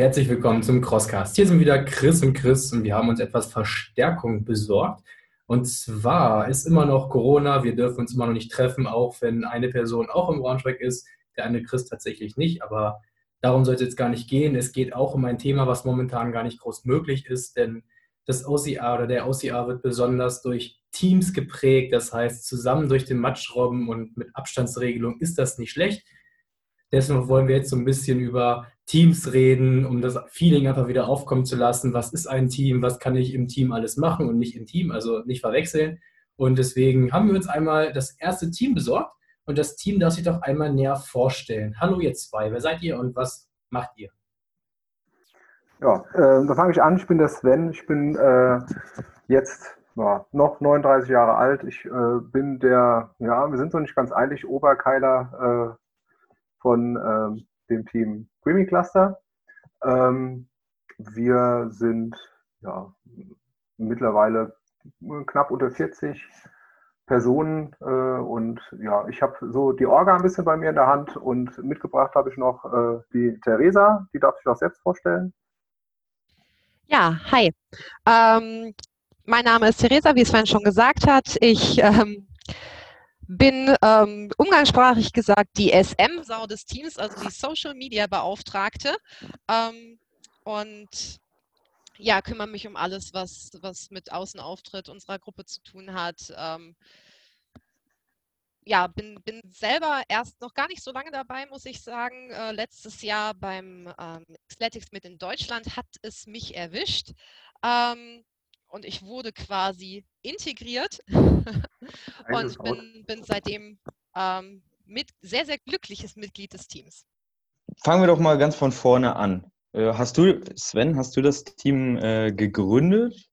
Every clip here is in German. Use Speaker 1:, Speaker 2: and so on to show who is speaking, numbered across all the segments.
Speaker 1: Herzlich willkommen zum Crosscast. Hier sind wieder Chris und Chris und wir haben uns etwas Verstärkung besorgt. Und zwar ist immer noch Corona, wir dürfen uns immer noch nicht treffen, auch wenn eine Person auch im Braunschweig ist, der eine Chris tatsächlich nicht. Aber darum soll es jetzt gar nicht gehen. Es geht auch um ein Thema, was momentan gar nicht groß möglich ist, denn das OCA oder der OCA wird besonders durch Teams geprägt. Das heißt, zusammen durch den Matsch robben und mit Abstandsregelung ist das nicht schlecht. Deswegen wollen wir jetzt so ein bisschen über Teams reden, um das Feeling einfach wieder aufkommen zu lassen. Was ist ein Team? Was kann ich im Team alles machen und nicht im Team? Also nicht verwechseln. Und deswegen haben wir uns einmal das erste Team besorgt und das Team darf sich doch einmal näher vorstellen. Hallo ihr zwei, wer seid ihr und was macht ihr?
Speaker 2: Ja, äh, da fange ich an. Ich bin der Sven. Ich bin äh, jetzt ja, noch 39 Jahre alt. Ich äh, bin der, ja, wir sind so nicht ganz eilig, Oberkeiler äh, von ähm, dem Team Creamy Cluster. Ähm, wir sind ja, mittlerweile knapp unter 40 Personen äh, und ja, ich habe so die Orga ein bisschen bei mir in der Hand und mitgebracht habe ich noch äh, die Theresa, die darf sich auch selbst vorstellen.
Speaker 3: Ja, hi. Ähm, mein Name ist Theresa, wie Sven schon gesagt hat. Ich ähm, bin ähm, umgangssprachlich gesagt die SM-Sau des Teams, also die Social Media Beauftragte. Ähm, und ja, kümmere mich um alles, was, was mit Außenauftritt unserer Gruppe zu tun hat. Ähm, ja, bin, bin selber erst noch gar nicht so lange dabei, muss ich sagen. Äh, letztes Jahr beim ähm, Athletics mit in Deutschland hat es mich erwischt. Ähm, und ich wurde quasi integriert und bin, bin seitdem ähm, mit, sehr, sehr glückliches Mitglied des Teams.
Speaker 4: Fangen wir doch mal ganz von vorne an. Äh, hast du, Sven, hast du das Team äh, gegründet?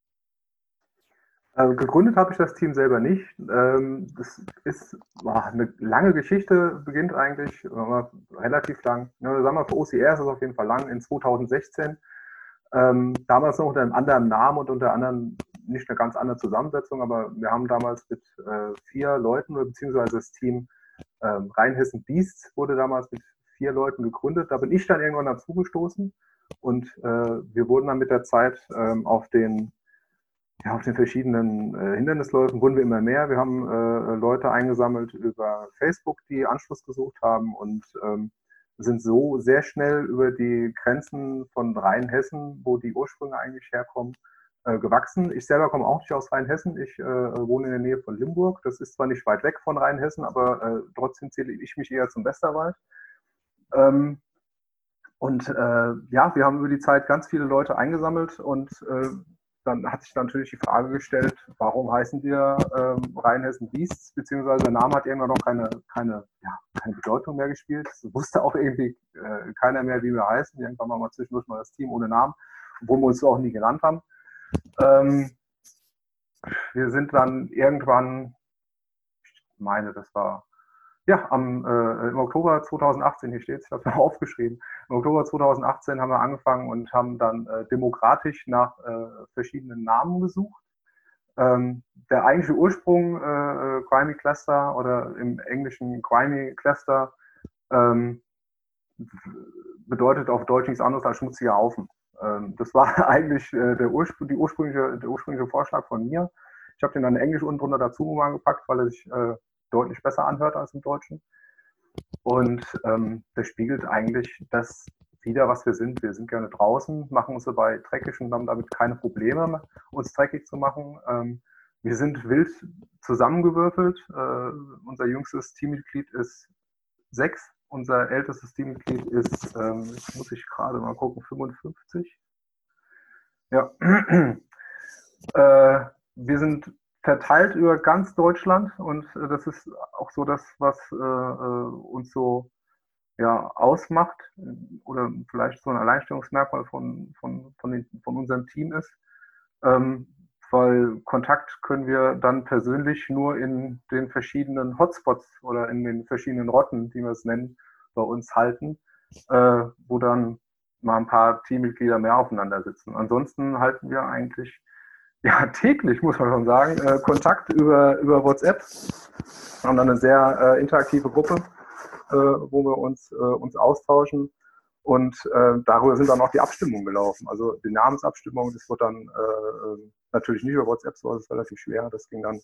Speaker 2: Äh, gegründet habe ich das Team selber nicht. Ähm, das ist boah, eine lange Geschichte, beginnt eigentlich äh, relativ lang. Ja, sagen wir, für OCR ist es auf jeden Fall lang, in 2016 ähm, damals noch unter einem anderen Namen und unter anderem nicht eine ganz andere Zusammensetzung, aber wir haben damals mit äh, vier Leuten, beziehungsweise das Team ähm, Rheinhessen Beasts wurde damals mit vier Leuten gegründet. Da bin ich dann irgendwann dazugestoßen und äh, wir wurden dann mit der Zeit ähm, auf den ja, auf den verschiedenen äh, Hindernisläufen wurden wir immer mehr. Wir haben äh, Leute eingesammelt über Facebook, die Anschluss gesucht haben und ähm, sind so sehr schnell über die Grenzen von Rheinhessen, wo die Ursprünge eigentlich herkommen, äh, gewachsen. Ich selber komme auch nicht aus Rheinhessen. Ich äh, wohne in der Nähe von Limburg. Das ist zwar nicht weit weg von Rheinhessen, aber äh, trotzdem zähle ich mich eher zum Westerwald. Ähm, und äh, ja, wir haben über die Zeit ganz viele Leute eingesammelt und äh, dann hat sich natürlich die Frage gestellt, warum heißen wir ähm, Rheinhessen Beasts, beziehungsweise der Name hat irgendwann noch keine, keine, ja, keine Bedeutung mehr gespielt. Es wusste auch irgendwie äh, keiner mehr, wie wir heißen. Irgendwann mal zwischendurch mal das Team ohne Namen, obwohl wir uns auch nie genannt haben. Ähm, wir sind dann irgendwann, ich meine, das war ja, am, äh, im Oktober 2018, hier steht es, ich habe es mal aufgeschrieben, im Oktober 2018 haben wir angefangen und haben dann äh, demokratisch nach äh, verschiedenen Namen gesucht. Ähm, der eigentliche Ursprung äh, Crimey Cluster oder im Englischen Crimey Cluster ähm, bedeutet auf Deutsch nichts anderes als schmutziger Haufen. Ähm, das war eigentlich äh, der, Urspr die ursprüngliche, der ursprüngliche Vorschlag von mir. Ich habe den dann Englisch unten drunter dazu gepackt, weil er sich äh, deutlich besser anhört als im Deutschen. Und ähm, das spiegelt eigentlich das wieder, was wir sind. Wir sind gerne draußen, machen uns dabei dreckig und haben damit keine Probleme, uns dreckig zu machen. Ähm, wir sind wild zusammengewürfelt. Äh, unser jüngstes Teammitglied ist sechs. Unser ältestes Teammitglied ist, ähm, jetzt muss ich gerade mal gucken, 55. Ja. äh, wir sind verteilt über ganz Deutschland und äh, das ist auch so das, was äh, äh, uns so ja, ausmacht oder vielleicht so ein Alleinstellungsmerkmal von, von, von, den, von unserem Team ist. Ähm, weil Kontakt können wir dann persönlich nur in den verschiedenen Hotspots oder in den verschiedenen Rotten, die wir es nennen, bei uns halten, äh, wo dann mal ein paar Teammitglieder mehr aufeinander sitzen. Ansonsten halten wir eigentlich ja, täglich, muss man schon sagen, äh, Kontakt über, über WhatsApp. Wir haben dann eine sehr äh, interaktive Gruppe, äh, wo wir uns, äh, uns austauschen. Und äh, darüber sind dann auch die Abstimmungen gelaufen. Also die Namensabstimmung, das wurde dann äh, natürlich nicht über WhatsApp, so ist relativ schwer. Das ging dann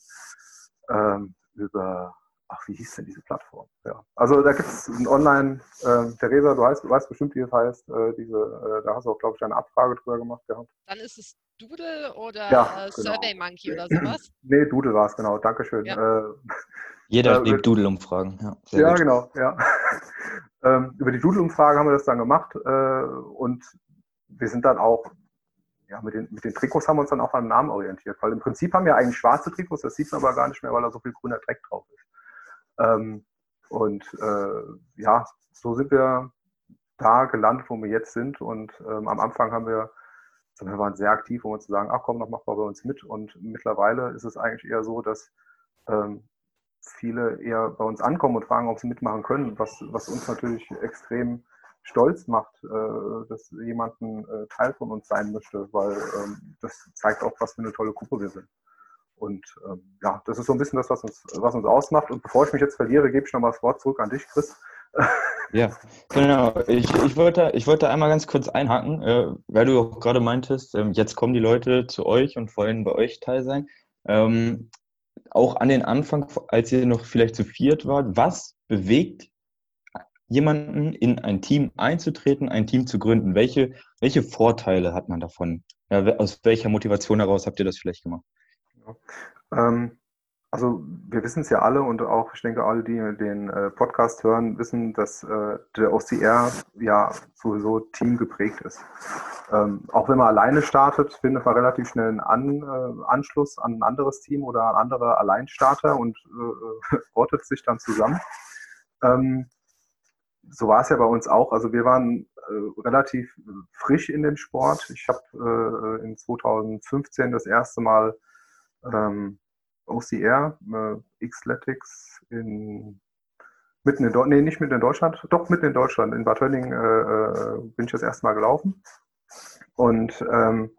Speaker 2: ähm, über ach, wie hieß denn diese Plattform? Ja. Also da gibt es ein Online, äh, Theresa, du weißt, du weißt bestimmt, wie es heißt, äh, diese, äh, da hast du auch, glaube ich, eine Abfrage drüber gemacht gehabt.
Speaker 3: Dann ist es Doodle oder
Speaker 2: Ja,
Speaker 3: äh,
Speaker 2: genau.
Speaker 3: Survey Monkey oder sowas.
Speaker 2: Nee, Doodle war es, genau, Dankeschön.
Speaker 3: Ja.
Speaker 2: Äh,
Speaker 4: Jeder
Speaker 2: Äh,
Speaker 4: liebt Doodle-Umfragen. Ja,
Speaker 2: ja genau, ja. ähm, über die Doodle-Umfrage haben wir das dann gemacht äh, und wir sind dann auch, ja, mit den, mit den Trikots haben wir uns dann auch am Namen orientiert, weil im Prinzip haben wir eigentlich schwarze Trikots, das sieht man aber gar nicht mehr, weil da so viel grüner Dreck drauf ist. Ähm, und äh, ja, so sind wir da gelandet, wo wir jetzt sind. Und ähm, am Anfang haben wir, also wir waren sehr aktiv, um uns zu sagen, ach komm, noch mach mal bei uns mit. Und mittlerweile ist es eigentlich eher so, dass ähm, viele eher bei uns ankommen und fragen, ob sie mitmachen können, was, was uns natürlich extrem stolz macht, äh, dass jemand ein äh, Teil von uns sein möchte, weil ähm, das zeigt auch, was für eine tolle Gruppe wir sind. Und ähm, ja, das ist so ein bisschen das, was uns, was uns ausmacht. Und bevor ich mich jetzt verliere, gebe ich nochmal das Wort zurück an dich, Chris.
Speaker 4: Ja, genau. Ich, ich, wollte, ich wollte einmal ganz kurz einhaken, äh, weil du auch gerade meintest, ähm, jetzt kommen die Leute zu euch und wollen bei euch teil sein. Ähm, auch an den Anfang, als ihr noch vielleicht zu viert wart, was bewegt jemanden in ein Team einzutreten, ein Team zu gründen? Welche, welche Vorteile hat man davon? Ja, aus welcher Motivation heraus habt ihr das vielleicht gemacht?
Speaker 2: Ähm, also wir wissen es ja alle und auch, ich denke, alle, die den äh, Podcast hören, wissen, dass äh, der OCR ja sowieso teamgeprägt ist. Ähm, auch wenn man alleine startet, findet man relativ schnell einen an, äh, Anschluss an ein anderes Team oder an andere Alleinstarter und äh, rottet sich dann zusammen. Ähm, so war es ja bei uns auch. Also wir waren äh, relativ frisch in dem Sport. Ich habe äh, in 2015 das erste Mal ähm, OCR, äh, Xletics in mitten in Deutschland, nee, nicht mitten in Deutschland, doch mitten in Deutschland, in Bad Hönning äh, äh, bin ich das erste Mal gelaufen. Und ähm,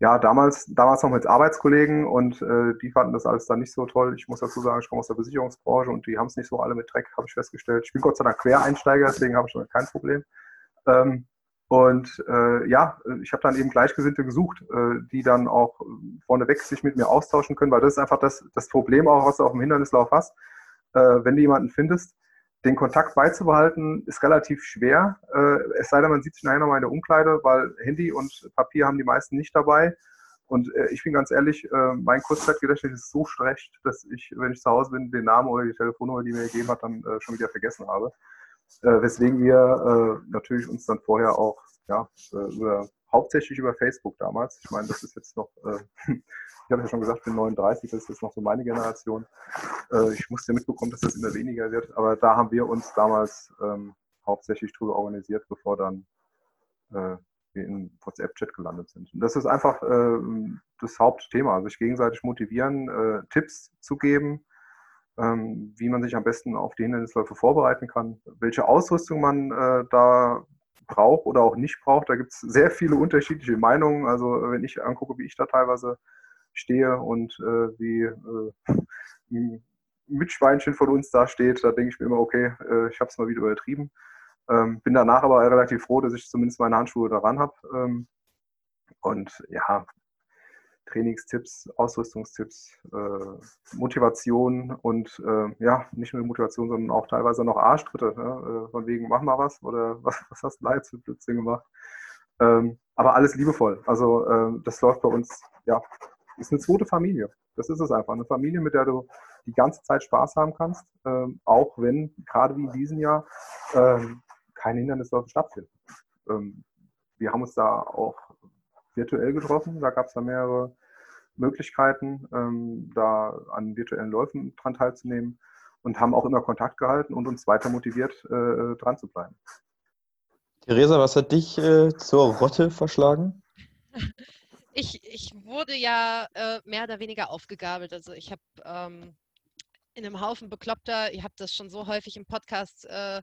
Speaker 2: ja, damals, damals noch mit Arbeitskollegen und äh, die fanden das alles dann nicht so toll. Ich muss dazu sagen, ich komme aus der Versicherungsbranche und die haben es nicht so alle mit Dreck, habe ich festgestellt. Ich bin Gott sei Dank Quereinsteiger, deswegen habe ich damit kein Problem. Ähm, und äh, ja, ich habe dann eben Gleichgesinnte gesucht, äh, die dann auch vorneweg sich mit mir austauschen können, weil das ist einfach das, das Problem auch, was du auf dem Hindernislauf hast. Äh, wenn du jemanden findest, den Kontakt beizubehalten, ist relativ schwer. Äh, es sei denn, man sieht sich nachher nochmal in der Umkleide, weil Handy und Papier haben die meisten nicht dabei. Und äh, ich bin ganz ehrlich, äh, mein Kurzzeitgedächtnis ist so schlecht, dass ich, wenn ich zu Hause bin, den Namen oder die Telefonnummer, die mir gegeben hat, dann äh, schon wieder vergessen habe. Äh, weswegen wir äh, natürlich uns dann vorher auch ja, äh, über, hauptsächlich über Facebook damals, ich meine, das ist jetzt noch, äh, ich habe ja schon gesagt, ich bin 39, das ist jetzt noch so meine Generation. Äh, ich musste mitbekommen, dass das immer weniger wird, aber da haben wir uns damals ähm, hauptsächlich drüber organisiert, bevor dann wir in WhatsApp-Chat gelandet sind. Und das ist einfach äh, das Hauptthema, also sich gegenseitig motivieren, äh, Tipps zu geben, ähm, wie man sich am besten auf die Hindernisläufe vorbereiten kann, welche Ausrüstung man äh, da braucht oder auch nicht braucht. Da gibt es sehr viele unterschiedliche Meinungen. Also wenn ich angucke, wie ich da teilweise stehe und äh, wie äh, ein Mitschweinchen von uns da steht, da denke ich mir immer, okay, äh, ich habe es mal wieder übertrieben. Ähm, bin danach aber relativ froh, dass ich zumindest meine Handschuhe daran habe. Ähm, und ja, Trainingstipps, Ausrüstungstipps, äh, Motivation und äh, ja, nicht nur Motivation, sondern auch teilweise noch Arschtritte. Ne? Äh, von wegen, mach mal was oder was, was hast du jetzt für Blödsinn gemacht? Ähm, aber alles liebevoll. Also ähm, das läuft bei uns, ja, ist eine zweite Familie. Das ist es einfach. Eine Familie, mit der du die ganze Zeit Spaß haben kannst, ähm, auch wenn gerade wie in diesem Jahr ähm, keine Hindernisläufe stattfinden. Ähm, wir haben uns da auch virtuell getroffen. Da gab es da mehrere Möglichkeiten, ähm, da an virtuellen Läufen dran teilzunehmen und haben auch immer Kontakt gehalten und uns weiter motiviert, äh, dran zu bleiben.
Speaker 4: Theresa, was hat dich äh, zur Rotte verschlagen?
Speaker 3: Ich, ich wurde ja äh, mehr oder weniger aufgegabelt. Also ich habe ähm, in einem Haufen Bekloppter, ihr habt das schon so häufig im Podcast äh,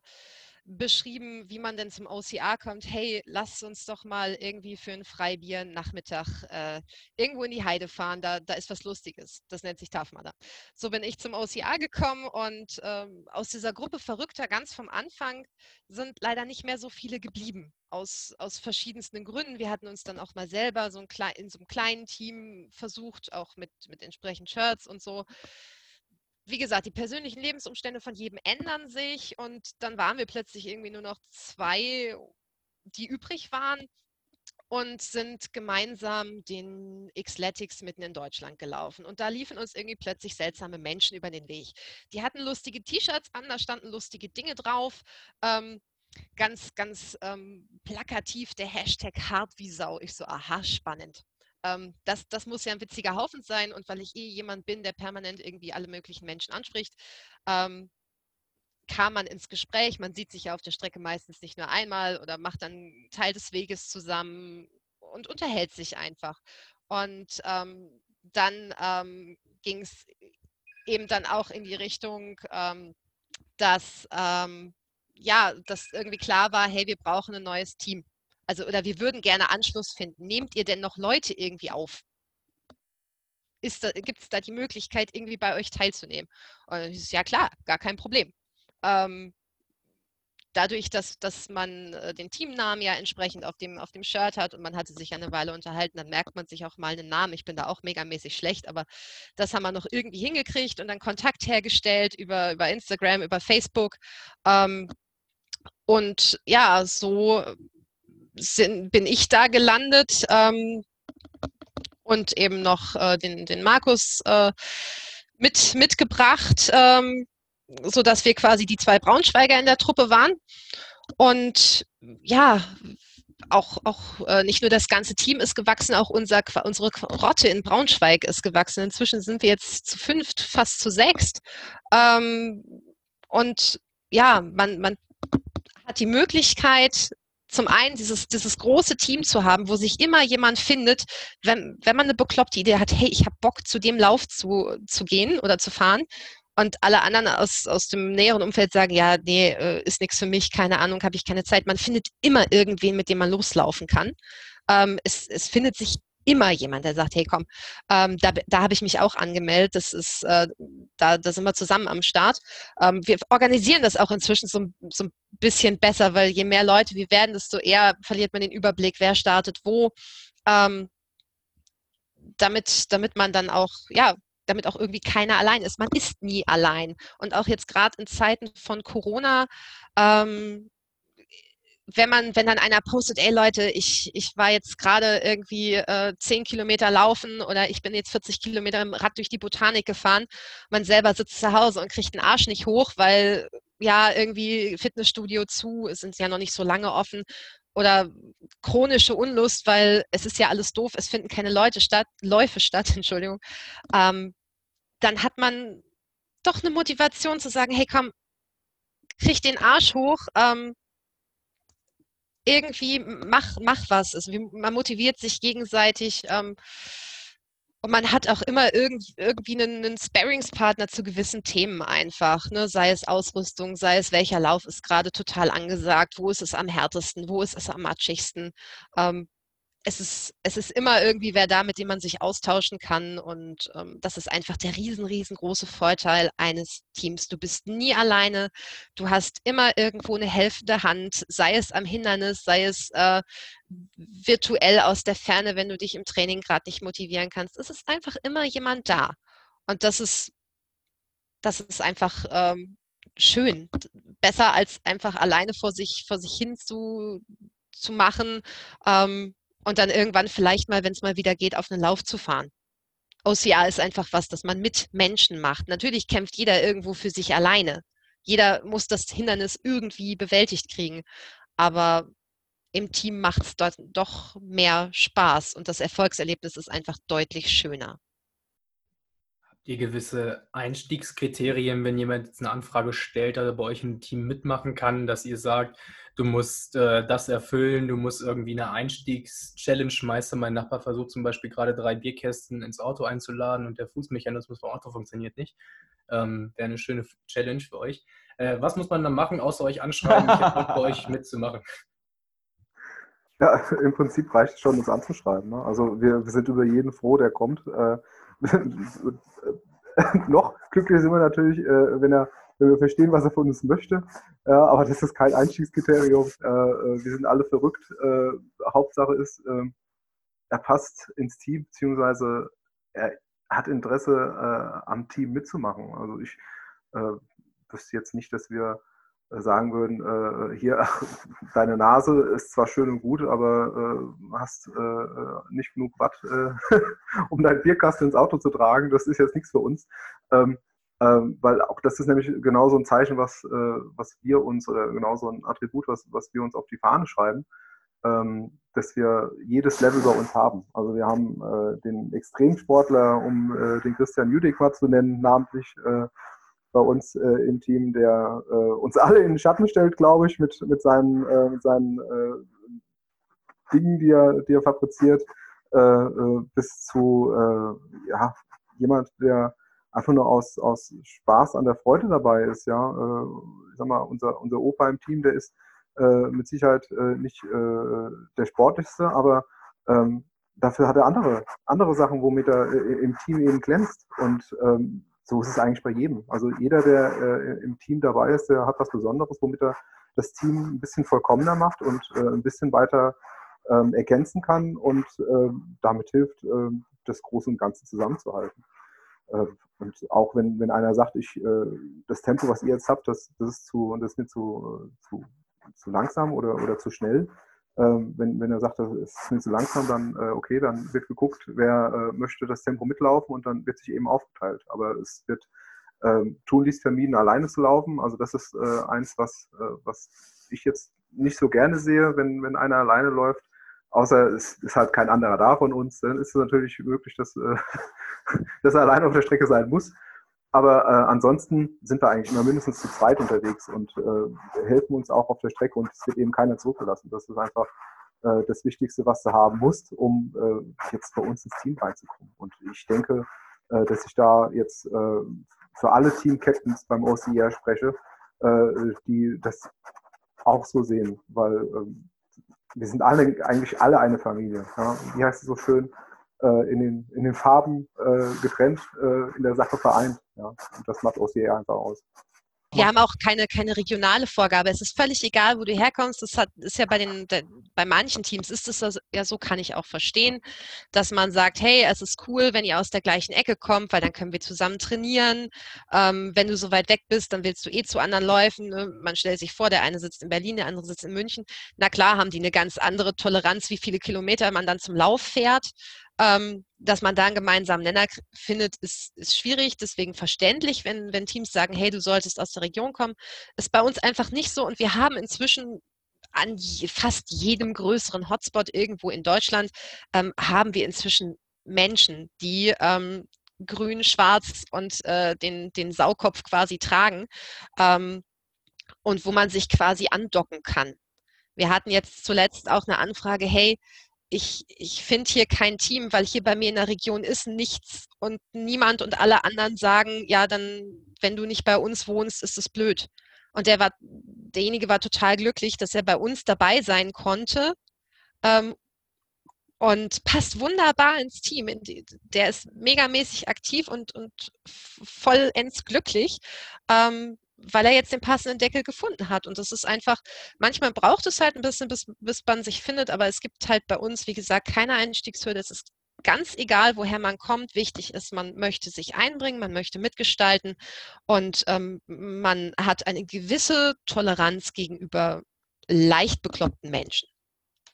Speaker 3: beschrieben, wie man denn zum OCR kommt. Hey, lasst uns doch mal irgendwie für ein Freibier Nachmittag äh, irgendwo in die Heide fahren. Da, da ist was Lustiges. Das nennt sich Tafmada. So bin ich zum OCR gekommen und ähm, aus dieser Gruppe Verrückter ganz vom Anfang sind leider nicht mehr so viele geblieben. Aus, aus verschiedensten Gründen. Wir hatten uns dann auch mal selber so ein in so einem kleinen Team versucht, auch mit, mit entsprechenden Shirts und so wie gesagt, die persönlichen Lebensumstände von jedem ändern sich und dann waren wir plötzlich irgendwie nur noch zwei, die übrig waren und sind gemeinsam den Xletics mitten in Deutschland gelaufen. Und da liefen uns irgendwie plötzlich seltsame Menschen über den Weg. Die hatten lustige T-Shirts an, da standen lustige Dinge drauf. Ähm, ganz, ganz ähm, plakativ der Hashtag hart wie Sau. Ich so, aha, spannend ähm, das, das muss ja ein witziger Haufen sein und weil ich eh jemand bin, der permanent irgendwie alle möglichen Menschen anspricht, ähm, kam man ins Gespräch. Man sieht sich ja auf der Strecke meistens nicht nur einmal oder macht dann Teil des Weges zusammen und unterhält sich einfach. Und ähm, dann ähm, ging es eben dann auch in die Richtung, ähm, dass ähm, ja, dass irgendwie klar war, hey, wir brauchen ein neues Team. Also, oder wir würden gerne Anschluss finden. Nehmt ihr denn noch Leute irgendwie auf? Gibt es da die Möglichkeit, irgendwie bei euch teilzunehmen? Und ist ja klar, gar kein Problem. Ähm, dadurch, dass, dass man äh, den Teamnamen ja entsprechend auf dem, auf dem Shirt hat und man hatte sich eine Weile unterhalten, dann merkt man sich auch mal einen Namen. Ich bin da auch megamäßig schlecht, aber das haben wir noch irgendwie hingekriegt und dann Kontakt hergestellt über, über Instagram, über Facebook. Ähm, und ja, so sind, bin ich da gelandet ähm, und eben noch äh, den, den Markus äh, mit, mitgebracht, ähm, sodass wir quasi die zwei Braunschweiger in der Truppe waren. Und ja, auch, auch äh, nicht nur das ganze Team ist gewachsen, auch unser, unsere Rotte in Braunschweig ist gewachsen. Inzwischen sind wir jetzt zu fünft, fast zu sechst. Ähm, und ja, man, man hat die Möglichkeit, zum einen dieses, dieses große Team zu haben, wo sich immer jemand findet, wenn, wenn man eine bekloppte Idee hat, hey, ich habe Bock, zu dem Lauf zu, zu gehen oder zu fahren. Und alle anderen aus, aus dem näheren Umfeld sagen, ja, nee, äh, ist nichts für mich, keine Ahnung, habe ich keine Zeit. Man findet immer irgendwen, mit dem man loslaufen kann. Ähm, es, es findet sich immer jemand, der sagt, hey komm, ähm, da, da habe ich mich auch angemeldet, das ist, äh, da, da sind wir zusammen am Start. Ähm, wir organisieren das auch inzwischen so, so ein bisschen besser, weil je mehr Leute wir werden, desto eher verliert man den Überblick, wer startet wo. Ähm, damit, damit man dann auch, ja, damit auch irgendwie keiner allein ist. Man ist nie allein. Und auch jetzt gerade in Zeiten von Corona ähm, wenn man, wenn dann einer postet, ey Leute, ich, ich war jetzt gerade irgendwie äh, 10 Kilometer laufen oder ich bin jetzt 40 Kilometer im Rad durch die Botanik gefahren, man selber sitzt zu Hause und kriegt den Arsch nicht hoch, weil ja irgendwie Fitnessstudio zu, sind ja noch nicht so lange offen oder chronische Unlust, weil es ist ja alles doof, es finden keine Leute statt, Läufe statt, Entschuldigung, ähm, dann hat man doch eine Motivation zu sagen, hey komm, krieg den Arsch hoch, ähm, irgendwie mach, mach was. Also man motiviert sich gegenseitig. Ähm, und man hat auch immer irgend, irgendwie einen, einen Sparringspartner zu gewissen Themen einfach. Ne? Sei es Ausrüstung, sei es welcher Lauf ist gerade total angesagt, wo ist es am härtesten, wo ist es am matschigsten. Ähm, es ist, es ist immer irgendwie wer da, mit dem man sich austauschen kann. Und ähm, das ist einfach der riesen, riesengroße Vorteil eines Teams. Du bist nie alleine. Du hast immer irgendwo eine helfende Hand, sei es am Hindernis, sei es äh, virtuell aus der Ferne, wenn du dich im Training gerade nicht motivieren kannst. Es ist einfach immer jemand da. Und das ist, das ist einfach ähm, schön. Besser als einfach alleine vor sich, vor sich hin zu, zu machen. Ähm, und dann irgendwann vielleicht mal, wenn es mal wieder geht, auf einen Lauf zu fahren. OCR ist einfach was, das man mit Menschen macht. Natürlich kämpft jeder irgendwo für sich alleine. Jeder muss das Hindernis irgendwie bewältigt kriegen. Aber im Team macht es dort doch mehr Spaß und das Erfolgserlebnis ist einfach deutlich schöner.
Speaker 1: Ihr gewisse Einstiegskriterien, wenn jemand jetzt eine Anfrage stellt, oder bei euch im Team mitmachen kann, dass ihr sagt, du musst äh, das erfüllen, du musst irgendwie eine Einstiegschallenge meistern. Mein Nachbar versucht zum Beispiel gerade drei Bierkästen ins Auto einzuladen und der Fußmechanismus vom Auto funktioniert nicht. Ähm, Wäre eine schöne Challenge für euch. Äh, was muss man dann machen, außer euch anschreiben? Ich hätte Bock bei euch mitzumachen.
Speaker 2: Ja, im Prinzip reicht es schon, uns anzuschreiben. Ne? Also wir, wir, sind über jeden froh, der kommt. Äh, noch glücklicher sind wir natürlich, äh, wenn, er, wenn wir verstehen, was er von uns möchte. Äh, aber das ist kein Einstiegskriterium. Äh, äh, wir sind alle verrückt. Äh, Hauptsache ist, ähm, er passt ins Team, beziehungsweise er hat Interesse am Team mitzumachen. Also ich wüsste jetzt nicht, dass wir sagen würden, äh, hier, deine Nase ist zwar schön und gut, aber äh, hast äh, nicht genug Watt, äh, um deinen Bierkasten ins Auto zu tragen. Das ist jetzt nichts für uns. Ähm, ähm, weil auch das ist nämlich genau so ein Zeichen, was, äh, was wir uns, oder genau so ein Attribut, was, was wir uns auf die Fahne schreiben, ähm, dass wir jedes Level bei uns haben. Also wir haben äh, den Extremsportler, um den Christian Jüdek mal zu nennen, namentlich, bei uns äh, im Team, der äh, uns alle in den Schatten stellt, glaube ich, mit, mit seinen, äh, mit seinen äh, Dingen, die er, die er fabriziert, äh, äh, bis zu ja, jemand, der einfach nur aus, aus Spaß an der Freude dabei ist. Ja, ich sag mal, unser, unser Opa im Team, der ist mit Sicherheit nicht der sportlichste, aber ähm, dafür hat er andere, andere Sachen, womit er im Team eben glänzt. Und ähm, so ist es eigentlich bei jedem. Also jeder, der äh, im Team dabei ist, der hat was Besonderes, womit er das Team ein bisschen vollkommener macht und äh, ein bisschen weiter ähm, ergänzen kann und äh, damit hilft, ähm, das Große und Ganze zusammenzuhalten. Äh, und auch wenn, wenn einer sagt, ich, äh, das Tempo, was ihr jetzt habt, das, das ist zu, das ist mir zu, zu, zu langsam oder, oder zu schnell, ähm, wenn, wenn er sagt, das ist mir zu langsam, dann äh, okay, dann wird geguckt, wer äh, möchte das Tempo mitlaufen und dann wird sich eben aufgeteilt. Aber es wird ähm, tunlichst vermieden, alleine zu laufen. Also das ist äh, eins, was, äh, was ich jetzt nicht so gerne sehe, wenn, wenn einer alleine läuft. Außer es ist halt kein anderer da von uns, dann ist es natürlich möglich, dass, äh, dass er alleine auf der Strecke sein muss. Aber äh, ansonsten sind wir eigentlich immer mindestens zu zweit unterwegs und äh, helfen uns auch auf der Strecke und es wird eben keiner zurückgelassen. Das ist einfach äh, das Wichtigste, was du haben musst, um äh, jetzt bei uns ins Team reinzukommen. Und ich denke, äh, dass ich da jetzt äh, für alle Team-Captains beim OCR spreche, äh, die das auch so sehen, weil äh, wir sind alle eigentlich alle eine Familie. Ja? Wie heißt es so schön? Äh, in, den, in den Farben äh, getrennt, äh, in der Sache vereint. Ja? Und das macht OCR einfach aus.
Speaker 3: Wir haben auch keine, keine regionale Vorgabe. Es ist völlig egal, wo du herkommst. Das hat, ist ja bei, den, bei manchen Teams ist es ja so, kann ich auch verstehen, dass man sagt, hey, es ist cool, wenn ihr aus der gleichen Ecke kommt, weil dann können wir zusammen trainieren. Ähm, wenn du so weit weg bist, dann willst du eh zu anderen Läufen. Ne? Man stellt sich vor, der eine sitzt in Berlin, der andere sitzt in München. Na klar, haben die eine ganz andere Toleranz, wie viele Kilometer man dann zum Lauf fährt. Ähm, dass man da einen gemeinsamen Nenner findet, ist, ist schwierig, deswegen verständlich, wenn, wenn Teams sagen, hey, du solltest aus der Region kommen. Ist bei uns einfach nicht so und wir haben inzwischen an fast jedem größeren Hotspot irgendwo in Deutschland ähm, haben wir inzwischen Menschen, die ähm, grün, schwarz und äh, den, den Saukopf quasi tragen ähm, und wo man sich quasi andocken kann. Wir hatten jetzt zuletzt auch eine Anfrage, hey, ich, ich finde hier kein Team, weil hier bei mir in der Region ist nichts und niemand und alle anderen sagen, ja, dann, wenn du nicht bei uns wohnst, ist es blöd. Und der war, derjenige war total glücklich, dass er bei uns dabei sein konnte ähm, und passt wunderbar ins Team. Der ist megamäßig aktiv und, und vollends glücklich. Ähm, weil er jetzt den passenden Deckel gefunden hat. Und das ist einfach, manchmal braucht es halt ein bisschen, bis, bis man sich findet, aber es gibt halt bei uns, wie gesagt, keine Einstiegshürde. Es ist ganz egal, woher man kommt. Wichtig ist, man möchte sich einbringen, man möchte mitgestalten und ähm, man hat eine gewisse Toleranz gegenüber leicht bekloppten Menschen.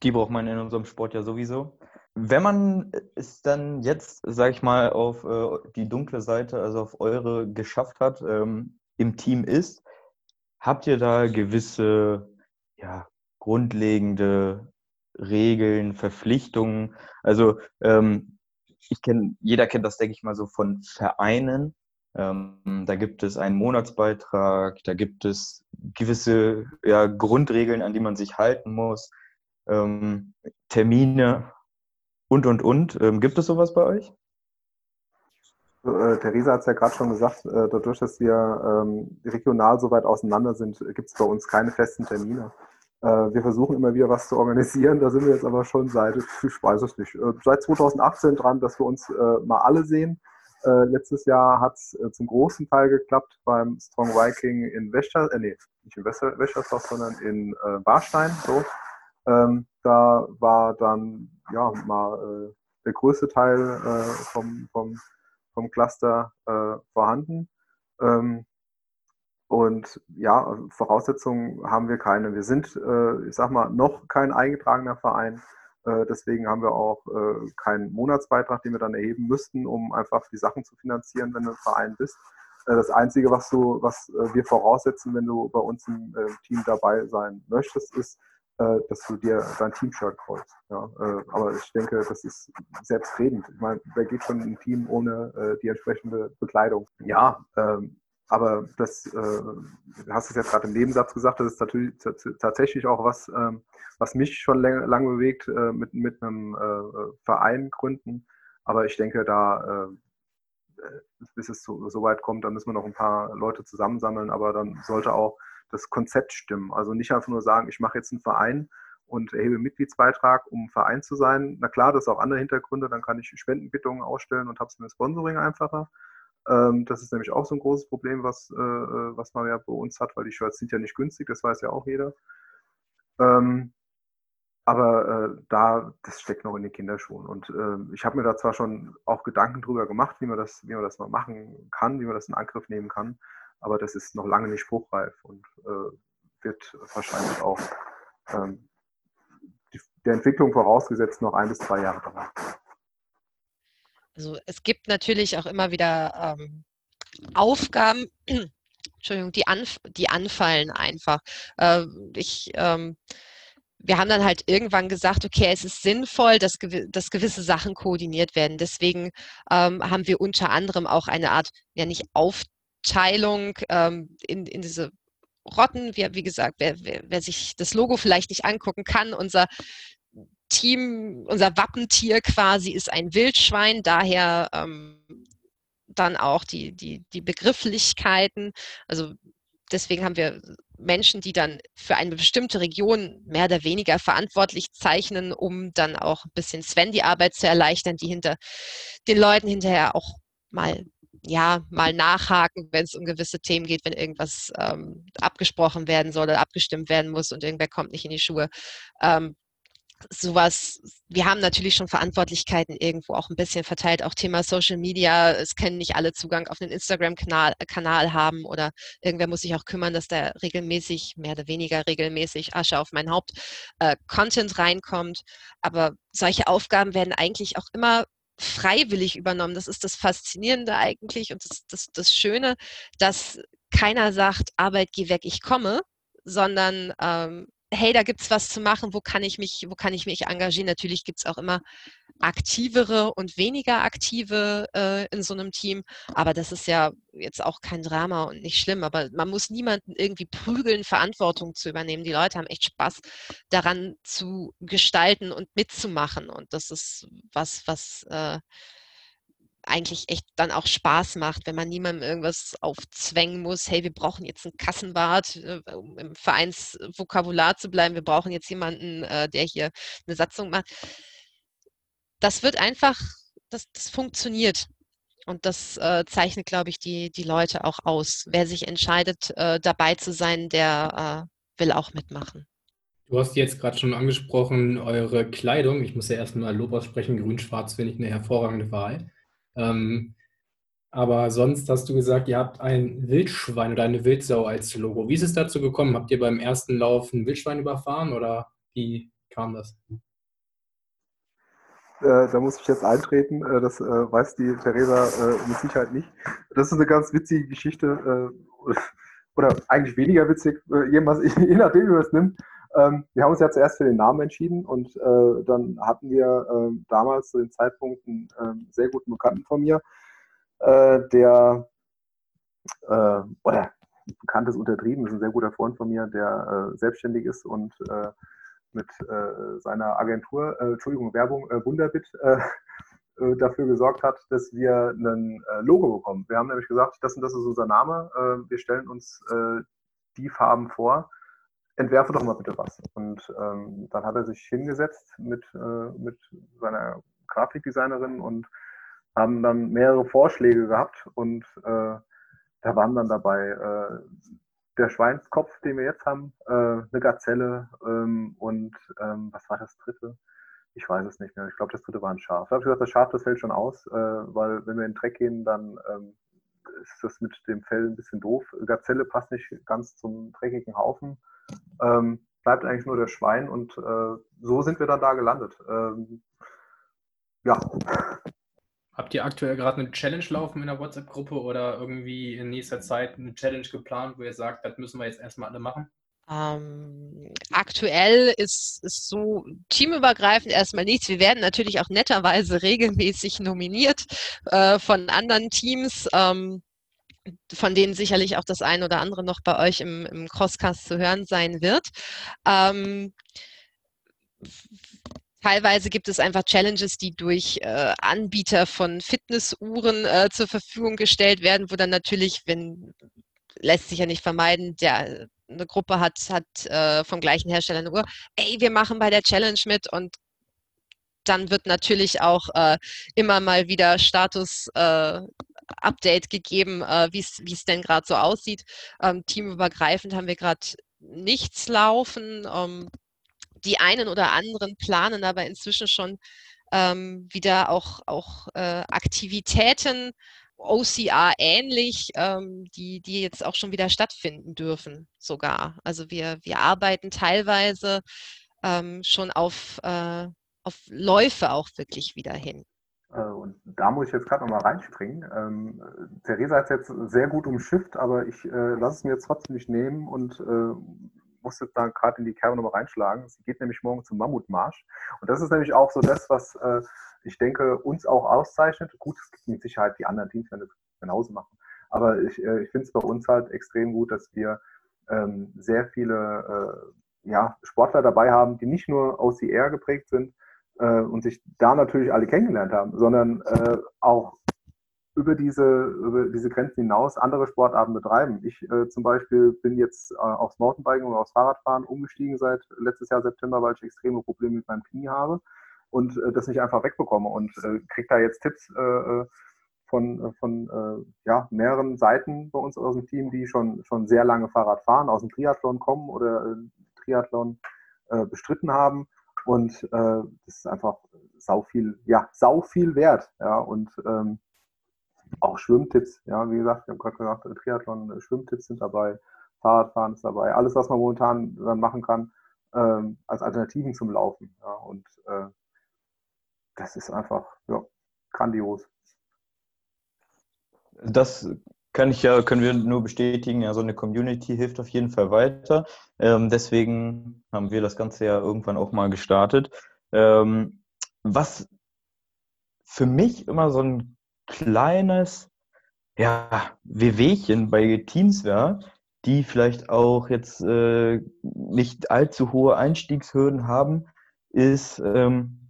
Speaker 4: Die braucht man in unserem Sport ja sowieso. Wenn man es dann jetzt, sage ich mal, auf äh, die dunkle Seite, also auf eure geschafft hat, ähm, im Team ist, habt ihr da gewisse ja, grundlegende Regeln, Verpflichtungen? Also ähm, ich kenne, jeder kennt das, denke ich mal, so von Vereinen. Ähm, da gibt es einen Monatsbeitrag, da gibt es gewisse ja, Grundregeln, an die man sich halten muss, ähm, Termine und, und, und. Ähm, gibt es sowas bei euch?
Speaker 2: Äh, Theresa hat es ja gerade schon gesagt, äh, dadurch, dass wir ähm, regional so weit auseinander sind, gibt es bei uns keine festen Termine. Äh, wir versuchen immer wieder was zu organisieren, da sind wir jetzt aber schon seit, ich weiß es nicht, äh, seit 2018 dran, dass wir uns äh, mal alle sehen. Äh, letztes Jahr hat es zum großen Teil geklappt beim Strong Viking in Wächter, nee, nicht in Wächtersdorf, sondern in Warstein. So. Ähm, da war dann ja mal der größte Teil vom, vom vom Cluster äh, vorhanden. Ähm, und ja, Voraussetzungen haben wir keine. Wir sind, äh, ich sag mal, noch kein eingetragener Verein. Äh, deswegen haben wir auch äh, keinen Monatsbeitrag, den wir dann erheben müssten, um einfach die Sachen zu finanzieren, wenn du ein Verein bist. Äh, das Einzige, was, du, was äh, wir voraussetzen, wenn du bei uns im Team dabei sein möchtest, ist, äh, dass du dir dein Team-Shirt kaufst. Ja, äh, aber ich denke, das ist selbstredend. Ich meine, wer geht schon ein Team ohne äh, die entsprechende Bekleidung? Ja, ähm, aber das, äh, du hast es jetzt gerade im Nebensatz gesagt, das ist natürlich tatsächlich auch was, ähm, was mich schon lange, lange bewegt, äh, mit, mit einem äh, Verein gründen. Aber ich denke, da, äh, bis es so, so, weit kommt, da müssen wir noch ein paar Leute zusammensammeln, aber dann sollte auch das Konzept stimmen. Also nicht einfach nur sagen, ich mache jetzt einen Verein und erhebe Mitgliedsbeitrag, um Verein zu sein. Na klar, das ist auch andere Hintergründe, dann kann ich Spendenbittungen ausstellen und habe es mit Sponsoring einfacher. Ähm, das ist nämlich auch so ein großes Problem, was, äh, äh, was man ja bei uns hat, weil die Shirts sind ja nicht günstig, das weiß ja auch jeder. Ähm, aber äh, da, das steckt noch in den Kinderschuhen. Und äh, ich habe mir da zwar schon auch Gedanken drüber gemacht, wie man das, wie man das mal machen kann, wie man das in Angriff nehmen kann aber das ist noch lange nicht spruchreif und äh, wird wahrscheinlich auch ähm, die, der Entwicklung vorausgesetzt noch ein bis zwei Jahre dauern.
Speaker 3: Also es gibt natürlich auch immer wieder ähm, Aufgaben, Entschuldigung, die, anf die anfallen einfach. Äh, ich ähm, wir haben dann halt irgendwann gesagt, okay, es ist sinnvoll, dass, gew dass gewisse Sachen koordiniert werden. Deswegen ähm, haben wir unter anderem auch eine Art, ja nicht Auf Teilung ähm, in, in diese Rotten. Wir, wie gesagt, wer, wer, wer sich das Logo vielleicht nicht angucken kann, unser Team, unser Wappentier quasi ist ein Wildschwein, daher ähm, dann auch die, die, die Begrifflichkeiten. Also deswegen haben wir Menschen, die dann für eine bestimmte Region mehr oder weniger verantwortlich zeichnen, um dann auch ein bisschen Sven die Arbeit zu erleichtern, die hinter den Leuten hinterher auch mal ja, mal nachhaken, wenn es um gewisse Themen geht, wenn irgendwas ähm, abgesprochen werden soll oder abgestimmt werden muss und irgendwer kommt nicht in die Schuhe. Ähm, sowas, wir haben natürlich schon Verantwortlichkeiten irgendwo auch ein bisschen verteilt, auch Thema Social Media, es können nicht alle Zugang auf den Instagram-Kanal Kanal haben oder irgendwer muss sich auch kümmern, dass da regelmäßig, mehr oder weniger regelmäßig Asche auf mein Haupt äh, Content reinkommt. Aber solche Aufgaben werden eigentlich auch immer freiwillig übernommen. Das ist das Faszinierende eigentlich und das, das, das Schöne, dass keiner sagt, Arbeit, geh weg, ich komme, sondern ähm, hey, da gibt es was zu machen, wo kann ich mich, wo kann ich mich engagieren? Natürlich gibt es auch immer aktivere und weniger aktive äh, in so einem Team, aber das ist ja jetzt auch kein Drama und nicht schlimm, aber man muss niemanden irgendwie prügeln, Verantwortung zu übernehmen. Die Leute haben echt Spaß daran zu gestalten und mitzumachen. Und das ist was, was äh, eigentlich echt dann auch Spaß macht, wenn man niemandem irgendwas aufzwängen muss, hey, wir brauchen jetzt einen Kassenwart, äh, um im Vereinsvokabular zu bleiben, wir brauchen jetzt jemanden, äh, der hier eine Satzung macht. Das wird einfach, das, das funktioniert. Und das äh, zeichnet, glaube ich, die, die Leute auch aus. Wer sich entscheidet, äh, dabei zu sein, der äh, will auch mitmachen.
Speaker 1: Du hast jetzt gerade schon angesprochen, eure Kleidung. Ich muss ja erstmal Lob aussprechen. Grün-Schwarz finde ich eine hervorragende Wahl. Ähm, aber sonst hast du gesagt, ihr habt ein Wildschwein oder eine Wildsau als Logo. Wie ist es dazu gekommen? Habt ihr beim ersten Lauf ein Wildschwein überfahren oder wie kam das?
Speaker 2: Äh, da muss ich jetzt eintreten. Äh, das äh, weiß die Theresa äh, mit Sicherheit nicht. Das ist eine ganz witzige Geschichte. Äh, oder eigentlich weniger witzig, äh, je, nachdem, wie man es nimmt. Ähm, wir haben uns ja zuerst für den Namen entschieden und dann hatten wir äh, damals zu dem Zeitpunkt einen äh, sehr guten Bekannten von mir, der, oder bekannt ist untertrieben, ist ein sehr guter Freund von mir, der selbstständig ist und mit seiner Agentur, Entschuldigung, Werbung, Wunderbit, äh, dafür gesorgt hat, dass wir ein äh, Logo bekommen. Wir haben nämlich gesagt, das und das ist unser Name, äh, wir stellen uns äh, die Farben vor, entwerfe doch mal bitte was. Und ähm, dann hat er sich hingesetzt mit, äh, mit seiner Grafikdesignerin und haben dann mehrere Vorschläge gehabt und äh, da waren dann dabei äh, der Schweinskopf, den wir jetzt haben, äh, eine Gazelle ähm, und ähm, was war das dritte? Ich weiß es nicht mehr. Ich glaube, das dritte war ein Schaf. Da habe ich gesagt, das Schaf, das fällt schon aus, äh, weil wenn wir in den Dreck gehen, dann ähm, ist das mit dem Fell ein bisschen doof. Gazelle passt nicht ganz zum dreckigen Haufen. Ähm, bleibt eigentlich nur der Schwein und äh, so sind wir dann da gelandet. Ähm, ja.
Speaker 1: Habt ihr aktuell gerade eine Challenge laufen in der WhatsApp-Gruppe oder irgendwie in nächster Zeit eine Challenge geplant, wo ihr sagt, das müssen wir jetzt erstmal alle machen?
Speaker 3: Ähm, aktuell ist es so teamübergreifend erstmal nichts. Wir werden natürlich auch netterweise regelmäßig nominiert äh, von anderen Teams, ähm, von denen sicherlich auch das ein oder andere noch bei euch im, im Crosscast zu hören sein wird. Ähm, Teilweise gibt es einfach Challenges, die durch äh, Anbieter von Fitnessuhren äh, zur Verfügung gestellt werden, wo dann natürlich, wenn lässt sich ja nicht vermeiden, der eine Gruppe hat, hat äh, vom gleichen Hersteller eine Uhr, ey, wir machen bei der Challenge mit und dann wird natürlich auch äh, immer mal wieder Status äh, gegeben, äh, wie es denn gerade so aussieht. Ähm, teamübergreifend haben wir gerade nichts laufen. Ähm, die einen oder anderen planen aber inzwischen schon ähm, wieder auch, auch äh, Aktivitäten, OCR ähnlich, ähm, die, die jetzt auch schon wieder stattfinden dürfen, sogar. Also wir, wir arbeiten teilweise ähm, schon auf, äh, auf Läufe auch wirklich wieder hin.
Speaker 2: Äh, und da muss ich jetzt gerade nochmal reinspringen. Ähm, Theresa hat es jetzt sehr gut umschifft, aber ich äh, lasse es mir jetzt trotzdem nicht nehmen und äh, musste da gerade in die Kerbe nochmal reinschlagen. Sie geht nämlich morgen zum Mammutmarsch. Und das ist nämlich auch so das, was äh, ich denke, uns auch auszeichnet. Gut, es gibt mit Sicherheit die anderen Teams, wenn das genauso machen. Aber ich, äh, ich finde es bei uns halt extrem gut, dass wir ähm, sehr viele äh, ja, Sportler dabei haben, die nicht nur OCR geprägt sind äh, und sich da natürlich alle kennengelernt haben, sondern äh, auch über diese, über diese Grenzen hinaus andere Sportarten betreiben. Ich äh, zum Beispiel bin jetzt äh, aufs Mountainbiken und aufs Fahrradfahren umgestiegen seit letztes Jahr September, weil ich extreme Probleme mit meinem Knie habe und äh, das nicht einfach wegbekomme und äh, kriege da jetzt Tipps äh, äh, von, von ja, mehreren Seiten bei uns aus dem Team, die schon, schon sehr lange Fahrrad fahren, aus dem Triathlon kommen oder Triathlon bestritten haben. Und das ist einfach sau viel, ja, sau viel wert. Ja, und ähm, auch Schwimmtipps, ja, wie gesagt, wir haben gerade gesagt, Triathlon, äh, Schwimmtipps sind dabei, Fahrradfahren ist dabei, alles, was man momentan dann machen kann, ähm, als Alternativen zum Laufen. Ja, und äh, das ist einfach ja, grandios.
Speaker 4: Das kann ich ja, können wir nur bestätigen, ja, so eine Community hilft auf jeden Fall weiter. Ähm, deswegen haben wir das Ganze ja irgendwann auch mal gestartet. Ähm, was für mich immer so ein kleines ja, Wehwehchen bei Teams wäre, die vielleicht auch jetzt äh, nicht allzu hohe Einstiegshürden haben, ist, ähm,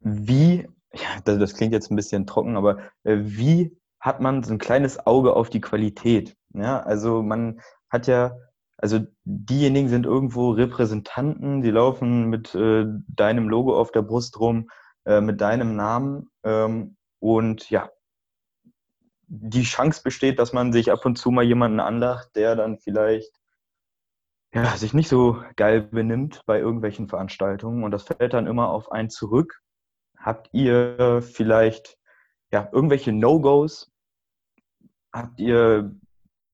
Speaker 4: wie, ja, das, das, klingt jetzt ein bisschen trocken, aber äh, wie hat man so ein kleines Auge auf die Qualität? Ja, also man hat ja, also diejenigen sind irgendwo Repräsentanten, die laufen mit äh, deinem Logo auf der Brust rum, äh, mit deinem Namen ähm, und ja, die Chance besteht, dass man sich ab und zu mal jemanden anlacht, der dann vielleicht ja, sich nicht so geil benimmt bei irgendwelchen Veranstaltungen und das fällt dann immer auf einen zurück. Habt ihr vielleicht ja, irgendwelche No-Gos? Habt ihr,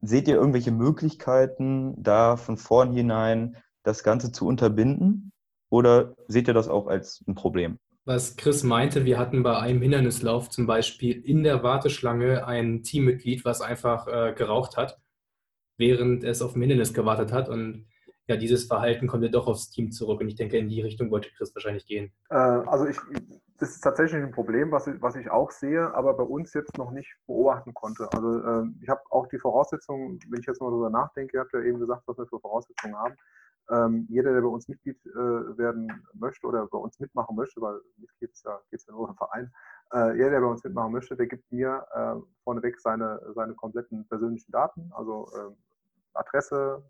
Speaker 4: seht ihr irgendwelche Möglichkeiten, da von vornherein das Ganze zu unterbinden? Oder seht ihr das auch als ein Problem?
Speaker 1: Was Chris meinte, wir hatten bei einem Hindernislauf zum Beispiel in der Warteschlange ein Teammitglied, was einfach äh, geraucht hat, während es auf dem Hindernis gewartet hat. Und ja, dieses Verhalten kommt ja doch aufs Team zurück. Und ich denke, in die Richtung wollte Chris wahrscheinlich gehen.
Speaker 2: Äh, also ich, das ist tatsächlich ein Problem, was ich, was ich auch sehe, aber bei uns jetzt noch nicht beobachten konnte. Also äh, ich habe auch die Voraussetzungen, wenn ich jetzt mal darüber nachdenke, ihr habt ja eben gesagt, was wir für Voraussetzungen haben. Ähm, jeder, der bei uns Mitglied äh, werden möchte oder bei uns mitmachen möchte, weil Mitglied ist ja, geht es ja nur im Verein, äh, jeder, der bei uns mitmachen möchte, der gibt mir äh, vorneweg seine, seine kompletten persönlichen Daten, also ähm, Adresse,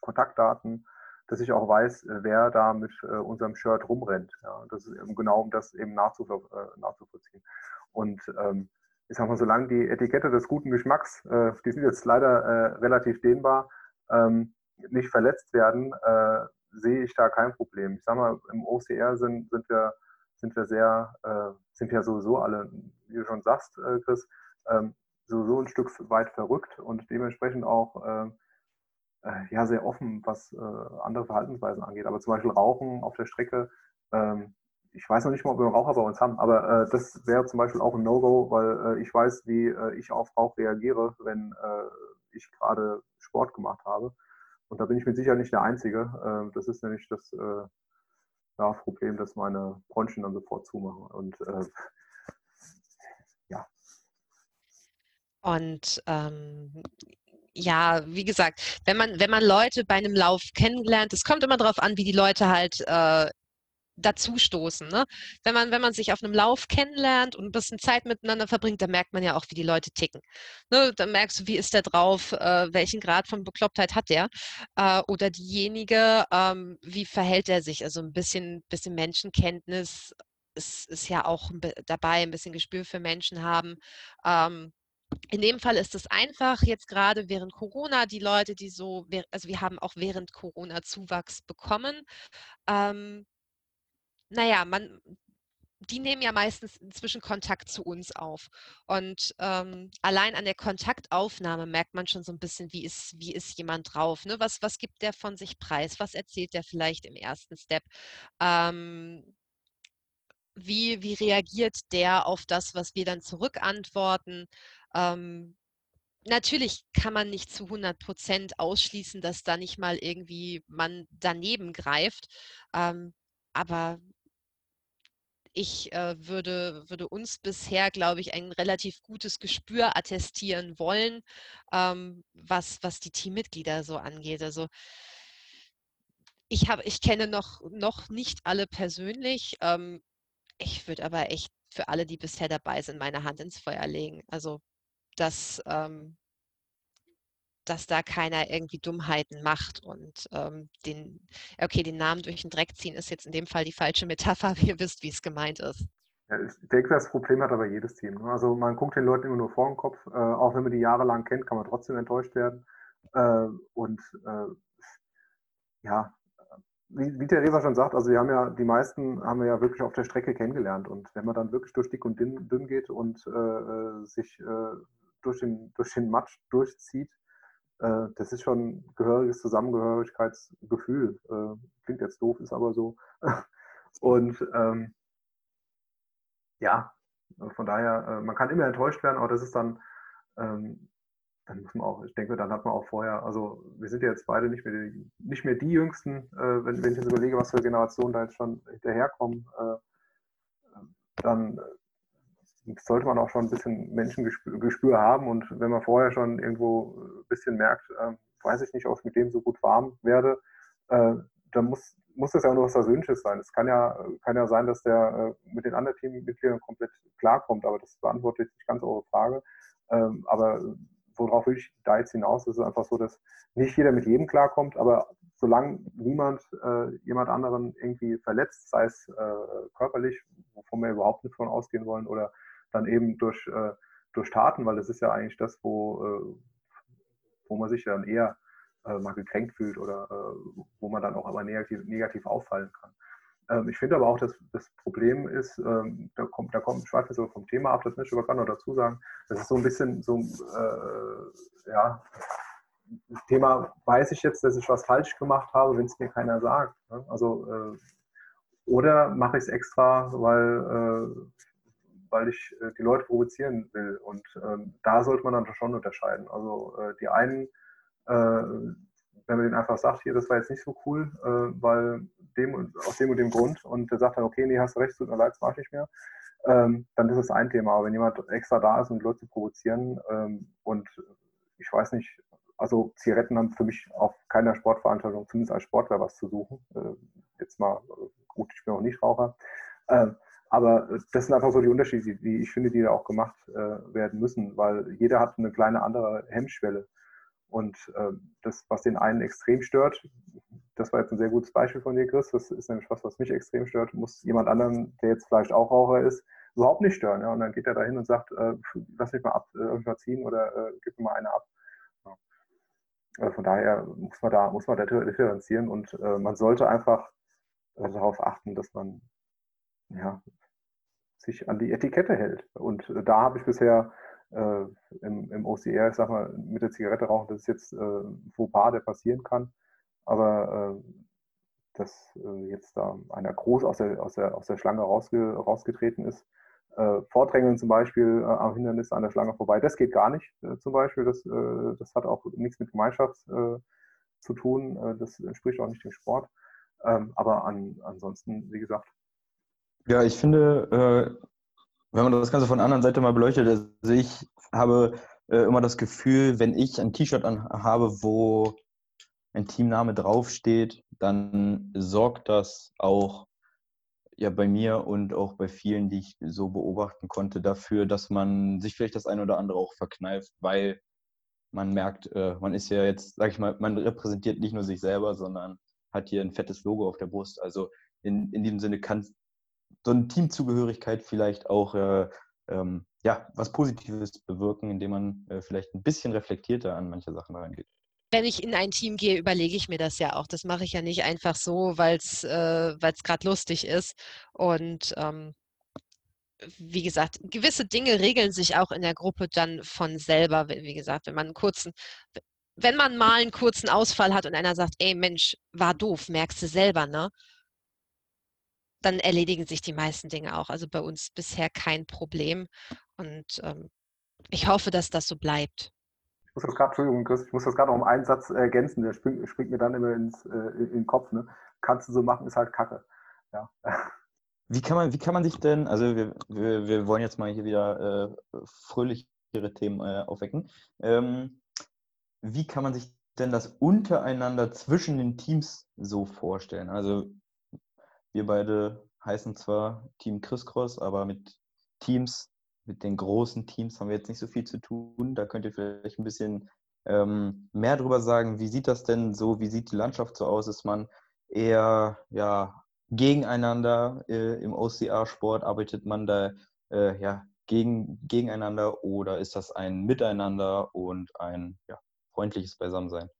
Speaker 2: Kontaktdaten, dass ich auch weiß, äh, wer da mit äh, unserem Shirt rumrennt. Ja, das ist eben genau, um das eben äh, nachzuvollziehen. Und ähm, ich sag mal, solange die Etikette des guten Geschmacks, die sind jetzt leider relativ dehnbar, ähm, nicht verletzt werden, äh, sehe ich da kein Problem. Ich sag mal, im OCR sind, sind wir sind wir sehr, äh, sind wir sowieso alle, wie du schon sagst, äh, Chris, ähm, sowieso ein Stück weit verrückt und dementsprechend auch äh, äh ja sehr offen, was äh, andere Verhaltensweisen angeht. Aber zum Beispiel Rauchen auf der Strecke, ähm, ich weiß noch nicht mal, ob wir einen Raucher bei uns haben, aber äh, das wäre zum Beispiel auch ein No-Go, weil ich weiß, wie ich auf Rauch reagiere, wenn ich gerade Sport gemacht habe. Und da bin ich mit Sicherheit nicht der Einzige. das ist nämlich das ja, Problem, dass meine Bronchien dann sofort zumachen. Und äh, ja.
Speaker 3: Und ähm, ja, wie gesagt, wenn man, wenn man Leute bei einem Lauf kennenlernt, es kommt immer darauf an, wie die Leute halt äh, dazustoßen. Ne? Wenn, man, wenn man sich auf einem Lauf kennenlernt und ein bisschen Zeit miteinander verbringt, dann merkt man ja auch, wie die Leute ticken. Ne? Dann merkst du, wie ist der drauf, äh, welchen Grad von Beklopptheit hat der äh, oder diejenige, ähm, wie verhält er sich. Also ein bisschen, bisschen Menschenkenntnis ist, ist ja auch dabei, ein bisschen Gespür für Menschen haben. Ähm, in dem Fall ist es einfach, jetzt gerade während Corona, die Leute, die so, also wir haben auch während Corona Zuwachs bekommen. Ähm, naja, man die nehmen ja meistens inzwischen Kontakt zu uns auf. Und ähm, allein an der Kontaktaufnahme merkt man schon so ein bisschen, wie ist, wie ist jemand drauf? Ne? Was, was gibt der von sich preis? Was erzählt der vielleicht im ersten Step? Ähm, wie, wie reagiert der auf das, was wir dann zurückantworten? Ähm, natürlich kann man nicht zu 100 Prozent ausschließen, dass da nicht mal irgendwie man daneben greift. Ähm, aber ich äh, würde, würde uns bisher, glaube ich, ein relativ gutes Gespür attestieren wollen, ähm, was, was die Teammitglieder so angeht. Also ich habe, ich kenne noch, noch nicht alle persönlich. Ähm, ich würde aber echt für alle, die bisher dabei sind, meine Hand ins Feuer legen. Also das ähm, dass da keiner irgendwie Dummheiten macht und ähm, den, okay, den Namen durch den Dreck ziehen ist jetzt in dem Fall die falsche Metapher, ihr wisst, wie es gemeint ist.
Speaker 2: Ja, ich denke, das Problem hat aber jedes Team. Ne? Also man guckt den Leuten immer nur vor den Kopf. Äh, auch wenn man die jahrelang kennt, kann man trotzdem enttäuscht werden. Äh, und äh, ja, wie, wie Theresa schon sagt, also wir haben ja, die meisten haben wir ja wirklich auf der Strecke kennengelernt. Und wenn man dann wirklich durch dick und dünn, dünn geht und äh, äh, sich äh, durch, den, durch den Matsch durchzieht, äh, das ist schon ein gehöriges Zusammengehörigkeitsgefühl. Äh, klingt jetzt doof, ist aber so. Und ähm, ja, von daher, äh, man kann immer enttäuscht werden, aber das ist dann, ähm, dann muss man auch, ich denke, dann hat man auch vorher, also wir sind ja jetzt beide nicht mehr die, nicht mehr die Jüngsten, äh, wenn, wenn ich jetzt überlege, was für Generationen da jetzt schon hinterherkommen, äh, dann sollte man auch schon ein bisschen Menschengespür haben. Und wenn man vorher schon irgendwo ein bisschen merkt, äh, weiß ich nicht, ob ich mit dem so gut warm werde, äh, dann muss, muss das ja auch nur was Versöhnliches sein. Es kann ja, kann ja sein, dass der äh, mit den anderen Teammitgliedern komplett klarkommt, aber das beantwortet nicht ganz eure Frage. Ähm, aber worauf will ich da jetzt hinaus? Es ist einfach so, dass nicht jeder mit jedem klarkommt, aber solange niemand äh, jemand anderen irgendwie verletzt, sei es äh, körperlich, wovon wir überhaupt nicht von ausgehen wollen, oder dann eben durch, äh, durch Taten, weil das ist ja eigentlich das, wo, äh, wo man sich dann eher äh, mal gekränkt fühlt oder äh, wo man dann auch aber negativ, negativ auffallen kann. Ähm, ich finde aber auch, dass das Problem ist, ähm, da kommt, da kommt Schweife so vom Thema ab, das möchte ich aber gerade noch dazu sagen, das ist so ein bisschen so, ja, das Thema weiß ich jetzt, dass ich was falsch gemacht habe, wenn es mir keiner sagt. Ne? Also, äh, oder mache ich es extra, weil weil ich äh, die Leute provozieren will. Und ähm, da sollte man dann schon unterscheiden. Also äh, die einen, äh, wenn man denen einfach sagt, hier, das war jetzt nicht so cool, äh, weil dem, aus dem und dem Grund, und der sagt dann, okay, nee, hast recht, tut mir leid, das mache ich nicht mehr, ähm, dann ist es ein Thema. Aber wenn jemand extra da ist, um Leute zu provozieren, ähm, und ich weiß nicht, also Zigaretten haben für mich auf keiner Sportveranstaltung, zumindest als Sportler, was zu suchen. Äh, jetzt mal, äh, gut, ich bin auch nicht Raucher. Aber das sind einfach so die Unterschiede, die ich finde, die da auch gemacht äh, werden müssen, weil jeder hat eine kleine andere Hemmschwelle. Und äh, das, was den einen extrem stört, das war jetzt ein sehr gutes Beispiel von dir, Chris, das ist nämlich was, was mich extrem stört, muss jemand anderen, der jetzt vielleicht auch Raucher ist, überhaupt nicht stören. Ja? Und dann geht er da hin und sagt, äh, lass mich mal ab, äh, ziehen oder äh, gib mir mal eine ab. Ja. Also von daher muss man da, muss man da differenzieren und äh, man sollte einfach äh, darauf achten, dass man ja, sich an die Etikette hält. Und da habe ich bisher äh, im, im OCR, ich sag mal, mit der Zigarette rauchen, das ist jetzt äh, ein Fauxpas, der passieren kann. Aber äh, dass äh, jetzt da einer groß aus der, aus der, aus der Schlange rausge, rausgetreten ist, äh, Vordrängeln zum Beispiel äh, am Hindernis an der Schlange vorbei, das geht gar nicht äh, zum Beispiel. Das, das hat auch nichts mit Gemeinschaft zu tun. Das entspricht auch nicht dem Sport. Ähm, aber an, ansonsten, wie gesagt,
Speaker 4: ja, ich finde, äh, wenn man das Ganze von der anderen Seite mal beleuchtet, also ich habe äh, immer das Gefühl, wenn ich ein T-Shirt habe, wo ein Teamname draufsteht, dann sorgt das auch ja bei mir und auch bei vielen, die ich so beobachten konnte, dafür, dass man sich vielleicht das eine oder andere auch verkneift, weil man merkt, äh, man ist ja jetzt, sag ich mal, man repräsentiert nicht nur sich selber, sondern hat hier ein fettes Logo auf der Brust. Also in, in diesem Sinne kann so eine Teamzugehörigkeit vielleicht auch äh, ähm, ja, was Positives bewirken, indem man äh, vielleicht ein bisschen reflektierter an manche Sachen reingeht.
Speaker 3: Wenn ich in ein Team gehe, überlege ich mir das ja auch. Das mache ich ja nicht einfach so, weil es äh, gerade lustig ist. Und ähm, wie gesagt, gewisse Dinge regeln sich auch in der Gruppe dann von selber. Wie gesagt, wenn man einen kurzen, wenn man mal einen kurzen Ausfall hat und einer sagt, ey Mensch, war doof, merkst du selber, ne? Dann erledigen sich die meisten Dinge auch. Also bei uns bisher kein Problem. Und ähm, ich hoffe, dass das so bleibt.
Speaker 2: Ich muss das gerade, Entschuldigung, Chris, ich muss das gerade noch um einen Satz ergänzen, der springt, springt mir dann immer ins, äh, in den Kopf. Ne? Kannst du so machen, ist halt Kacke. Ja.
Speaker 4: Wie kann man, wie kann man sich denn, also wir, wir, wir wollen jetzt mal hier wieder äh, fröhlichere Themen äh, aufwecken. Ähm, wie kann man sich denn das untereinander zwischen den Teams so vorstellen? Also wir beide heißen zwar Team Crisscross, aber mit Teams, mit den großen Teams haben wir jetzt nicht so viel zu tun. Da könnt ihr vielleicht ein bisschen ähm, mehr drüber sagen. Wie sieht das denn so? Wie sieht die Landschaft so aus? Ist man eher ja, gegeneinander äh, im OCR-Sport? Arbeitet man da äh, ja, gegen, gegeneinander oder ist das ein Miteinander und ein ja, freundliches Beisammensein?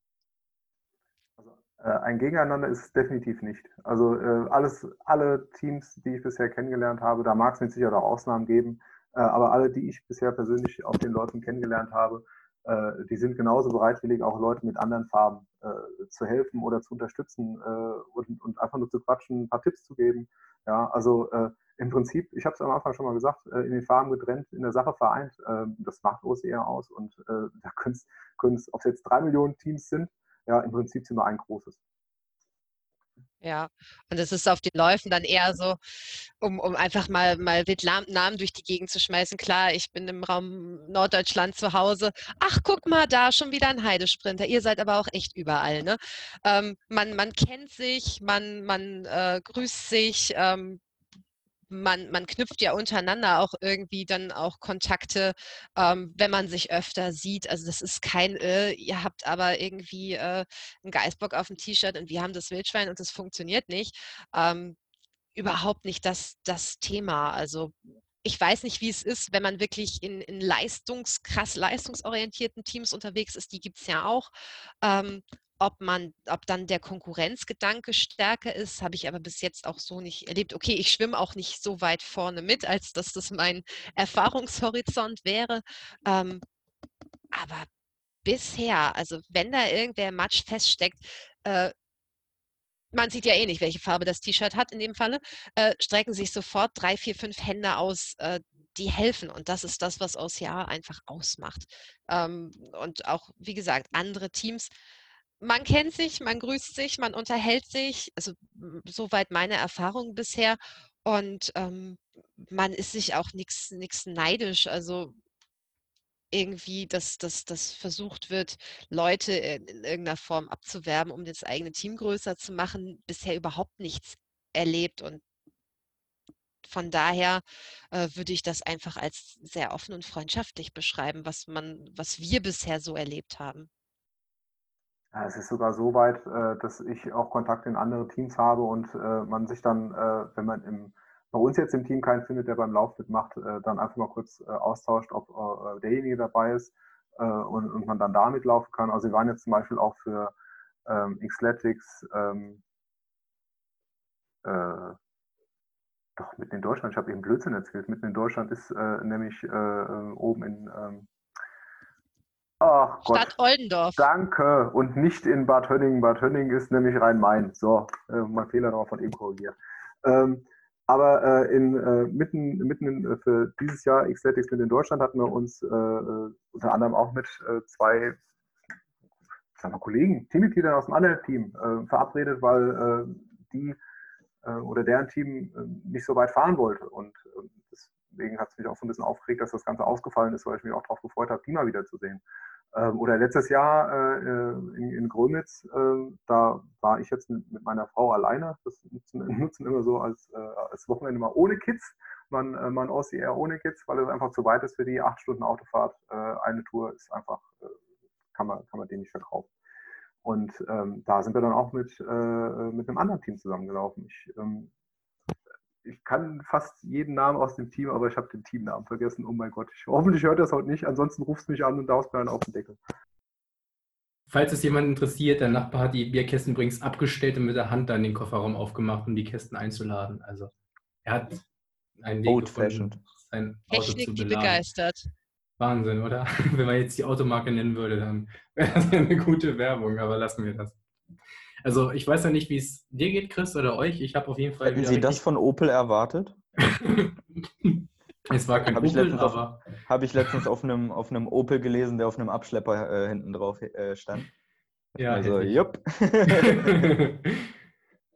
Speaker 2: Äh, ein Gegeneinander ist es definitiv nicht. Also äh, alles, alle Teams, die ich bisher kennengelernt habe, da mag es mit Sicherheit auch Ausnahmen geben, äh, aber alle, die ich bisher persönlich auf den Leuten kennengelernt habe, die sind genauso bereitwillig, auch Leuten mit anderen Farben zu helfen oder zu unterstützen und, und, einfach nur zu quatschen, ein paar Tipps zu geben. Ja, also im Prinzip, ich habe es am Anfang schon mal gesagt, in den Farben getrennt, in der Sache vereint, das macht OCR aus und da können es, ob es jetzt drei Millionen Teams sind, ja, im Prinzip sind wir ein großes.
Speaker 3: Ja, und es ist auf den Läufen dann eher so, um, um einfach mal, mal wild Namen durch die Gegend zu schmeißen. Klar, ich bin im Raum Norddeutschland zu Hause. Ach, guck mal, da schon wieder ein Heidesprinter. Ihr seid aber auch echt überall. Ne? Ähm, man, man kennt sich, man, man äh, grüßt sich, ähm, man, man knüpft ja untereinander auch irgendwie dann auch Kontakte, ähm, wenn man sich öfter sieht. Also das ist kein, äh, ihr habt aber irgendwie äh, einen Geißbock auf dem T-Shirt und wir haben das Wildschwein und das funktioniert nicht. Ähm, überhaupt nicht das, das Thema. Also ich weiß nicht, wie es ist, wenn man wirklich in, in leistungs, krass leistungsorientierten Teams unterwegs ist. Die gibt es ja auch. Ähm, ob man, ob dann der Konkurrenzgedanke stärker ist, habe ich aber bis jetzt auch so nicht erlebt. Okay, ich schwimme auch nicht so weit vorne mit, als dass das mein Erfahrungshorizont wäre. Ähm, aber bisher, also wenn da irgendwer Matsch feststeckt, äh, man sieht ja eh nicht, welche Farbe das T-Shirt hat in dem Falle, äh, strecken sich sofort drei, vier, fünf Hände aus, äh, die helfen. Und das ist das, was aus Jahr einfach ausmacht. Ähm, und auch, wie gesagt, andere Teams man kennt sich, man grüßt sich, man unterhält sich, also soweit meine Erfahrung bisher. Und ähm, man ist sich auch nichts neidisch. Also irgendwie, dass, dass versucht wird, Leute in, in irgendeiner Form abzuwerben, um das eigene Team größer zu machen, bisher überhaupt nichts erlebt. Und von daher äh, würde ich das einfach als sehr offen und freundschaftlich beschreiben, was man, was wir bisher so erlebt haben.
Speaker 2: Es ist sogar so weit, äh, dass ich auch Kontakt in andere Teams habe und äh, man sich dann, äh, wenn man im, bei uns jetzt im Team keinen findet, der beim Lauf mitmacht, dann einfach mal kurz austauscht, ob derjenige dabei ist und, man dann da mitlaufen kann. Also wir waren jetzt zum Beispiel auch für ähm, Xletics ähm, doch mitten in Deutschland, ich habe eben Blödsinn erzählt, mitten in Deutschland ist nämlich oben in ähm,
Speaker 3: Ach Gott. Stadt Oldendorf.
Speaker 2: Danke. Und nicht in Bad Hönningen. Bad Hönningen ist nämlich Rhein-Main. So, äh, mein Fehler noch von eben korrigiert. Ähm, aber äh, in, äh, mitten, mitten in, äh, für dieses Jahr Xletics mit in Deutschland hatten wir uns äh, äh, unter anderem auch mit zwei sagen wir, Kollegen, Teammitgliedern aus dem anderen Team verabredet, weil die oder deren Team nicht so weit fahren wollte. Und deswegen hat es mich auch so ein bisschen aufgeregt, dass das Ganze ausgefallen ist, weil ich mich auch darauf gefreut habe, die mal wiederzusehen. Ähm, oder letztes Jahr äh, äh, in, in Grömitz, äh, da war ich jetzt mit, mit, meiner Frau alleine. Das nutzen, nutzen immer so als, äh, als Wochenende mal ohne Kids. Man, äh, man OCR ohne Kids, weil es einfach zu weit ist für die. Acht Stunden Autofahrt, äh, eine Tour ist einfach, kann, man, kann man den nicht verkaufen. Und ähm, da sind wir dann auch mit, mit einem anderen Team zusammengelaufen. Ich ähm, ich kann fast jeden Namen aus dem Team, aber ich habe den Teamnamen vergessen. Oh mein Gott, ich, hoffentlich hört das heute nicht. Ansonsten rufst du mich an und darfst mir einen auf den Deckel.
Speaker 1: Falls es jemand interessiert, der Nachbar hat die Bierkästen übrigens abgestellt und mit der Hand dann den Kofferraum aufgemacht, um die Kästen einzuladen. Also er hat einen Weg gefunden,
Speaker 3: sein Auto Technik, zu beladen. die begeistert.
Speaker 1: Wahnsinn, oder? Wenn man jetzt die Automarke nennen würde, dann wäre das eine gute Werbung, aber lassen wir das. Also ich weiß ja nicht, wie es dir geht, Chris, oder euch. Ich habe auf jeden Fall.
Speaker 4: Hätten Sie das von Opel erwartet?
Speaker 1: es war kein hab Opel, aber.
Speaker 4: Habe ich letztens auf einem, auf einem Opel gelesen, der auf einem Abschlepper äh, hinten drauf äh, stand.
Speaker 1: Ja, also, jupp.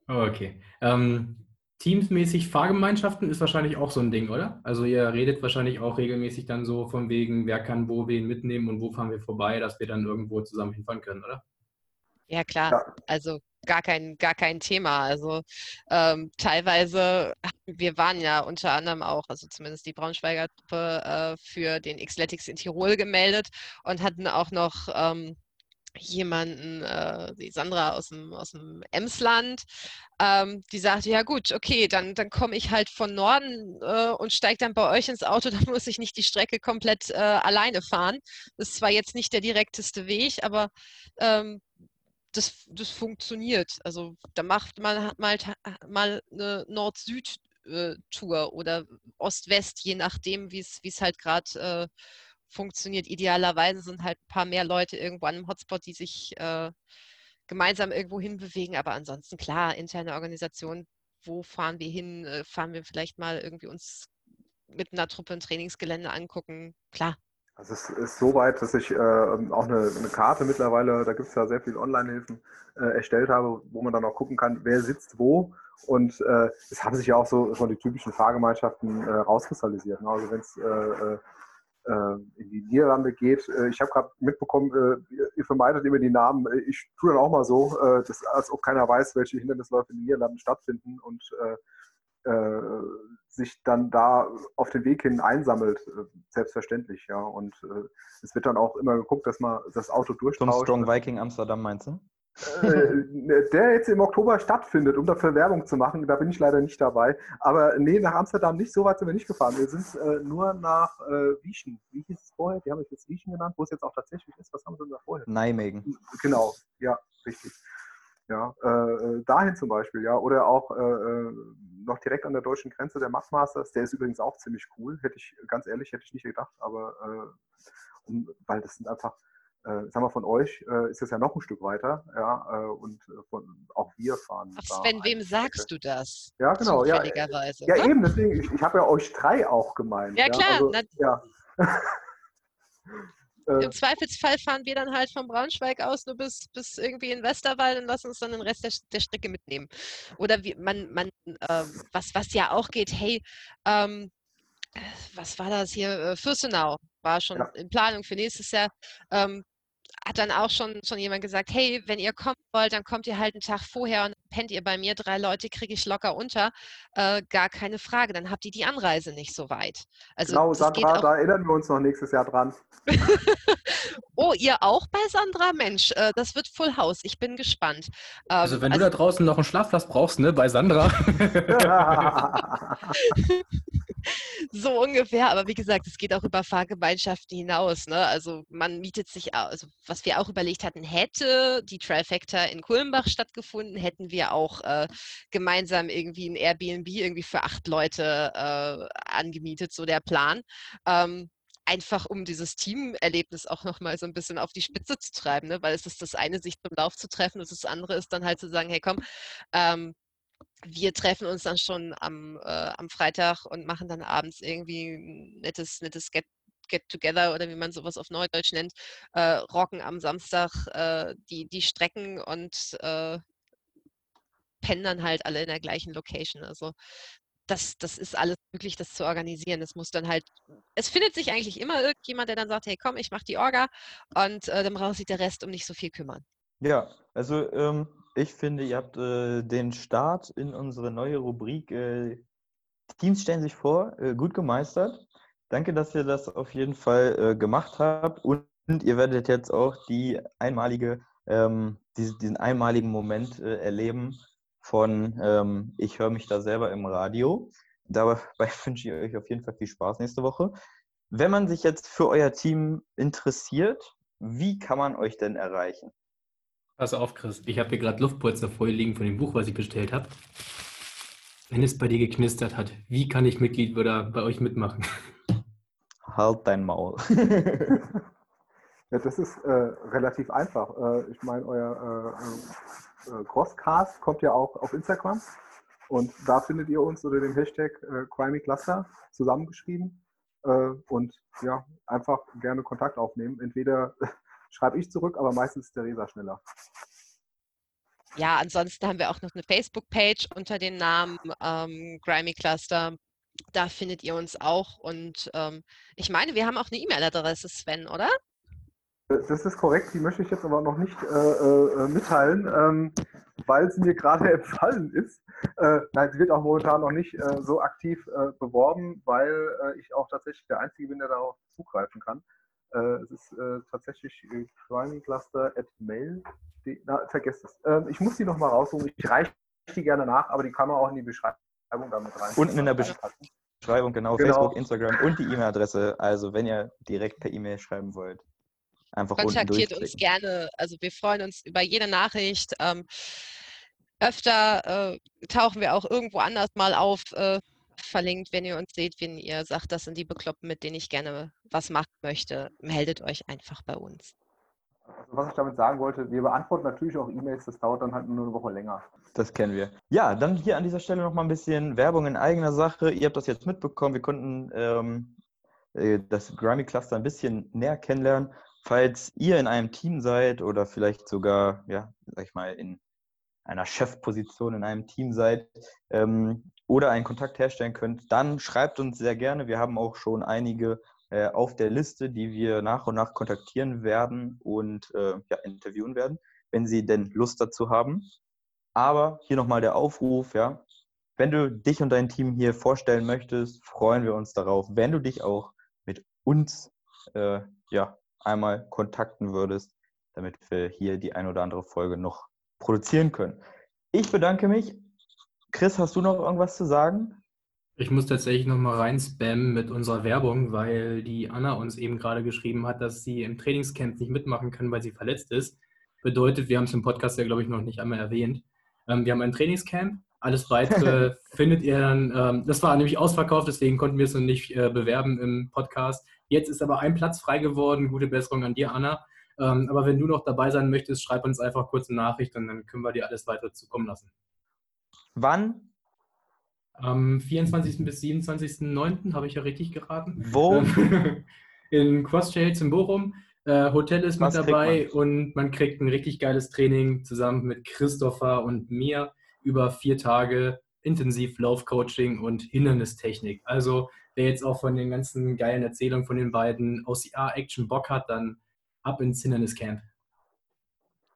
Speaker 1: okay. Ähm, Teamsmäßig Fahrgemeinschaften ist wahrscheinlich auch so ein Ding, oder? Also ihr redet wahrscheinlich auch regelmäßig dann so von wegen, wer kann wo wen mitnehmen und wo fahren wir vorbei, dass wir dann irgendwo zusammen hinfahren können, oder?
Speaker 3: Ja, klar. Ja. Also gar kein, gar kein Thema. Also ähm, teilweise, wir waren ja unter anderem auch, also zumindest die Braunschweiger Truppe, äh, für den Xletics in Tirol gemeldet und hatten auch noch ähm, jemanden, äh, die Sandra aus dem, aus dem Emsland, ähm, die sagte, ja gut, okay, dann, dann komme ich halt von Norden äh, und steige dann bei euch ins Auto, dann muss ich nicht die Strecke komplett äh, alleine fahren. Das ist zwar jetzt nicht der direkteste Weg, aber ähm, das, das funktioniert. Also da macht man mal, mal eine Nord-Süd-Tour oder Ost-West, je nachdem, wie es halt gerade äh, funktioniert. Idealerweise sind halt ein paar mehr Leute irgendwo an einem Hotspot, die sich äh, gemeinsam irgendwo hinbewegen. Aber ansonsten klar, interne Organisation, wo fahren wir hin? Äh, fahren wir vielleicht mal irgendwie uns mit einer Truppe ein Trainingsgelände angucken? Klar,
Speaker 2: also es ist so weit, dass ich äh, auch eine, eine, Karte mittlerweile, da gibt es ja sehr viele Online-Hilfen, äh, erstellt habe, wo man dann auch gucken kann, wer sitzt wo. Und äh, es haben sich ja auch so von den typischen Fahrgemeinschaften äh, rauskristallisiert. Ne? Also wenn es äh, äh, in die Niederlande geht, ich habe gerade mitbekommen, ihr vermeidet immer die Namen. Ich tue dann auch mal so, dass, als ob keiner weiß, welche Hindernisläufe in den Niederlanden stattfinden und sich dann da auf den Weg hin einsammelt, äh, selbstverständlich, ja. Und äh, es wird dann auch immer geguckt, dass man das Auto durchtauscht.
Speaker 4: Zum Strong Viking Amsterdam meinst du?
Speaker 2: Äh, der jetzt im Oktober stattfindet, um dafür Werbung zu machen, da bin ich leider nicht dabei. Aber nee, nach Amsterdam nicht, so weit sind wir nicht gefahren. Wir sind äh, nur nach äh, Wieschen. Wie hieß es vorher? Die haben es jetzt Wieschen genannt, wo es jetzt auch tatsächlich ist. Was haben sie denn da vorher?
Speaker 4: Nijmegen.
Speaker 2: Genau, ja, richtig. Ja, äh, äh, dahin zum Beispiel, ja. Oder auch äh, äh, noch direkt an der deutschen Grenze der Machmasters, der ist übrigens auch ziemlich cool. Hätte ich, ganz ehrlich, hätte ich nicht gedacht, aber äh, um, weil das sind einfach, äh, sagen wir von euch, äh, ist es ja noch ein Stück weiter, ja, und von, auch wir fahren.
Speaker 3: Ach Sven, wem sagst du das?
Speaker 2: Ja, genau, ja. Ja, eben, deswegen, ich, ich habe ja euch drei auch gemeint.
Speaker 3: Ja, klar. Also, ja. Äh, Im Zweifelsfall fahren wir dann halt von Braunschweig aus nur bis, bis irgendwie in Westerwald und lassen uns dann den Rest der, der Strecke mitnehmen. Oder wie, man, man äh, was, was ja auch geht, hey, ähm, was war das hier? Äh, Fürstenau war schon
Speaker 2: Ja.
Speaker 3: in Planung für nächstes Jahr. Ähm, hat dann auch schon, schon jemand gesagt, hey, wenn ihr kommen wollt, dann kommt ihr halt einen Tag vorher und pennt ihr bei mir. Drei Leute kriege ich locker unter. Äh, gar keine Frage. Dann habt ihr die Anreise nicht so weit. Also
Speaker 2: genau,
Speaker 3: das geht
Speaker 2: Sandra,
Speaker 3: auch
Speaker 2: da erinnern wir uns noch nächstes Jahr dran.
Speaker 3: Oh, ihr auch bei Sandra? Mensch, äh, das wird Full House. Ich bin gespannt. Ähm,
Speaker 1: Also wenn du da draußen noch einen Schlafplatz brauchst, ne, bei Sandra.
Speaker 3: so ungefähr, aber wie gesagt, es geht auch über Fahrgemeinschaften hinaus. Ne? Also man mietet sich, au- also was wir auch überlegt hatten, hätte die Trifecta in Kulmbach stattgefunden, hätten wir auch äh, gemeinsam irgendwie ein Airbnb irgendwie für acht Leute äh, angemietet, so der Plan. Ähm, einfach um dieses Teamerlebnis auch nochmal so ein bisschen auf die Spitze zu treiben, ne? weil es ist das eine, sich zum Lauf zu treffen und das andere ist dann halt zu sagen, hey komm, ähm, wir treffen uns dann schon am, äh, am Freitag und machen dann abends irgendwie ein nettes, nettes Get, Get Together oder wie man sowas auf Neudeutsch nennt, äh, rocken am Samstag äh, die, die Strecken und äh, pennen dann halt alle in der gleichen Location. Also das, das ist alles möglich, das zu organisieren. Es muss dann halt, es findet sich eigentlich immer irgendjemand, der dann sagt, hey komm, ich mach die Orga und äh, dann braucht sich der Rest um nicht so viel kümmern.
Speaker 4: Ja, also ähm, ich finde, ihr habt äh, den Start in unsere neue Rubrik äh, Teams stellen sich vor, äh, gut gemeistert. Danke, dass ihr das auf jeden Fall äh, gemacht habt und, ihr werdet jetzt auch die einmalige, ähm, diese, diesen einmaligen Moment äh, erleben von ähm, ich höre mich da selber im Radio. Dabei wünsche ich euch auf jeden Fall viel Spaß nächste Woche. Wenn man sich jetzt für euer Team interessiert, wie kann man euch denn erreichen?
Speaker 1: Pass auf, Chris. Ich habe hier gerade Luftpolster vor dir liegen von dem Buch, was ich bestellt habe. Wenn es bei dir geknistert hat, wie kann ich Mitglied oder bei euch mitmachen?
Speaker 4: Halt dein Maul.
Speaker 2: Ja, das ist äh, relativ einfach. Äh, ich meine, euer äh, äh, Crosscast kommt ja auch auf Instagram und da findet ihr uns unter dem Hashtag äh, CrimeyCluster zusammengeschrieben äh, und ja, einfach gerne Kontakt aufnehmen. Entweder schreibe ich zurück, aber meistens ist Theresa schneller.
Speaker 3: Ja, ansonsten haben wir auch noch eine Facebook-Page unter dem Namen ähm, Grimy Cluster. Da findet ihr uns auch. Und ähm, ich meine, wir haben auch eine E-Mail-Adresse, Sven, oder?
Speaker 2: Das ist korrekt, die möchte ich jetzt aber noch nicht äh, äh, mitteilen, ähm, weil sie mir gerade empfallen ist. Äh, nein, sie wird auch momentan noch nicht äh, so aktiv äh, beworben, weil äh, ich auch tatsächlich der Einzige bin, der darauf zugreifen kann. Äh, es ist äh, tatsächlich äh, crimingcluster.mail. Na, vergesst es. Ähm, ich muss die nochmal raussuchen. Ich reiche die gerne nach, aber die kann man auch in die Beschreibung.
Speaker 4: Unten in der Beschreibung, genau,
Speaker 2: Genau.
Speaker 4: Facebook, Instagram und die E-Mail-Adresse. Also wenn ihr direkt per E-Mail schreiben wollt, einfach
Speaker 3: Kontaktiert uns gerne. Also wir freuen uns über jede Nachricht. Ähm, öfter äh, tauchen wir auch irgendwo anders mal auf. Äh, verlinkt, wenn ihr uns seht, wenn ihr sagt, das sind die Bekloppen, mit denen ich gerne was machen möchte, meldet euch einfach bei uns.
Speaker 2: Also, was ich damit sagen wollte, wir beantworten natürlich auch E-Mails, das dauert dann halt nur eine Woche länger.
Speaker 4: Das kennen wir. Ja, dann hier an dieser Stelle nochmal ein bisschen Werbung in eigener Sache. Ihr habt das jetzt mitbekommen. Wir konnten ähm, äh, das Grimy Cluster ein bisschen näher kennenlernen. Falls ihr in einem Team seid oder vielleicht sogar, ja, sag ich mal, in einer Chefposition in einem Team seid ähm, oder einen Kontakt herstellen könnt, dann schreibt uns sehr gerne. Wir haben auch schon einige äh, auf der Liste, die wir nach und nach kontaktieren werden und äh, ja, interviewen werden, wenn sie denn Lust dazu haben. Aber hier nochmal der Aufruf, ja. Wenn du dich und dein Team hier vorstellen möchtest, freuen wir uns darauf, wenn du dich auch mit uns äh, ja, einmal kontakten würdest, damit wir hier die ein oder andere Folge noch produzieren können. Ich bedanke mich. Chris, hast du noch irgendwas zu sagen?
Speaker 1: Ich muss tatsächlich nochmal rein spammen mit unserer Werbung, weil die Anna uns eben gerade geschrieben hat, dass sie im Trainingscamp nicht mitmachen kann, weil sie verletzt ist. Bedeutet, wir haben es im Podcast ja, glaube ich, noch nicht einmal erwähnt. Ähm, wir haben ein Trainingscamp. Alles weitere findet ihr dann. Ähm, das war nämlich ausverkauft, deswegen konnten wir es noch nicht äh, bewerben im Podcast. Jetzt ist aber ein Platz frei geworden. Gute Besserung an dir, Anna. Ähm, aber wenn du noch dabei sein möchtest, schreib uns einfach kurz eine Nachricht und dann können wir dir alles weitere zukommen lassen.
Speaker 4: Wann?
Speaker 1: Am 24. bis 27.09. habe ich ja richtig geraten.
Speaker 4: Wo?
Speaker 1: In Cross-Shades in Bochum. Äh, Hotel ist
Speaker 4: Was
Speaker 1: mit dabei und man kriegt ein richtig geiles Training zusammen mit Christopher und mir über vier Tage intensiv Laufcoaching und Hindernistechnik. Also der jetzt auch von den ganzen geilen Erzählungen von den beiden OCR-Action Bock hat, dann ab ins Hinderniscamp.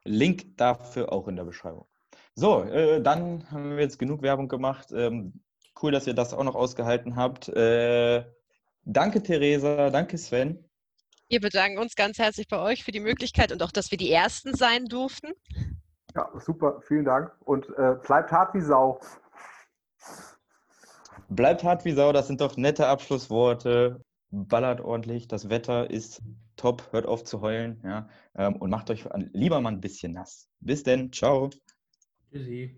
Speaker 4: Link dafür auch in der Beschreibung. So, äh, dann haben wir jetzt genug Werbung gemacht. Ähm, cool, dass ihr das auch noch ausgehalten habt. Äh, danke, Theresa. Danke, Sven.
Speaker 3: Wir bedanken uns ganz herzlich bei euch für die Möglichkeit und auch, dass wir die Ersten sein durften.
Speaker 2: Ja, super. Vielen Dank. Und äh, bleibt hart wie Sau.
Speaker 4: Bleibt hart wie Sau. Das sind doch nette Abschlussworte. Ballert ordentlich. Das Wetter ist top. Hört auf zu heulen. Ja, ähm, und macht euch lieber mal ein bisschen nass. Bis denn. Ciao.
Speaker 1: Tschüssi.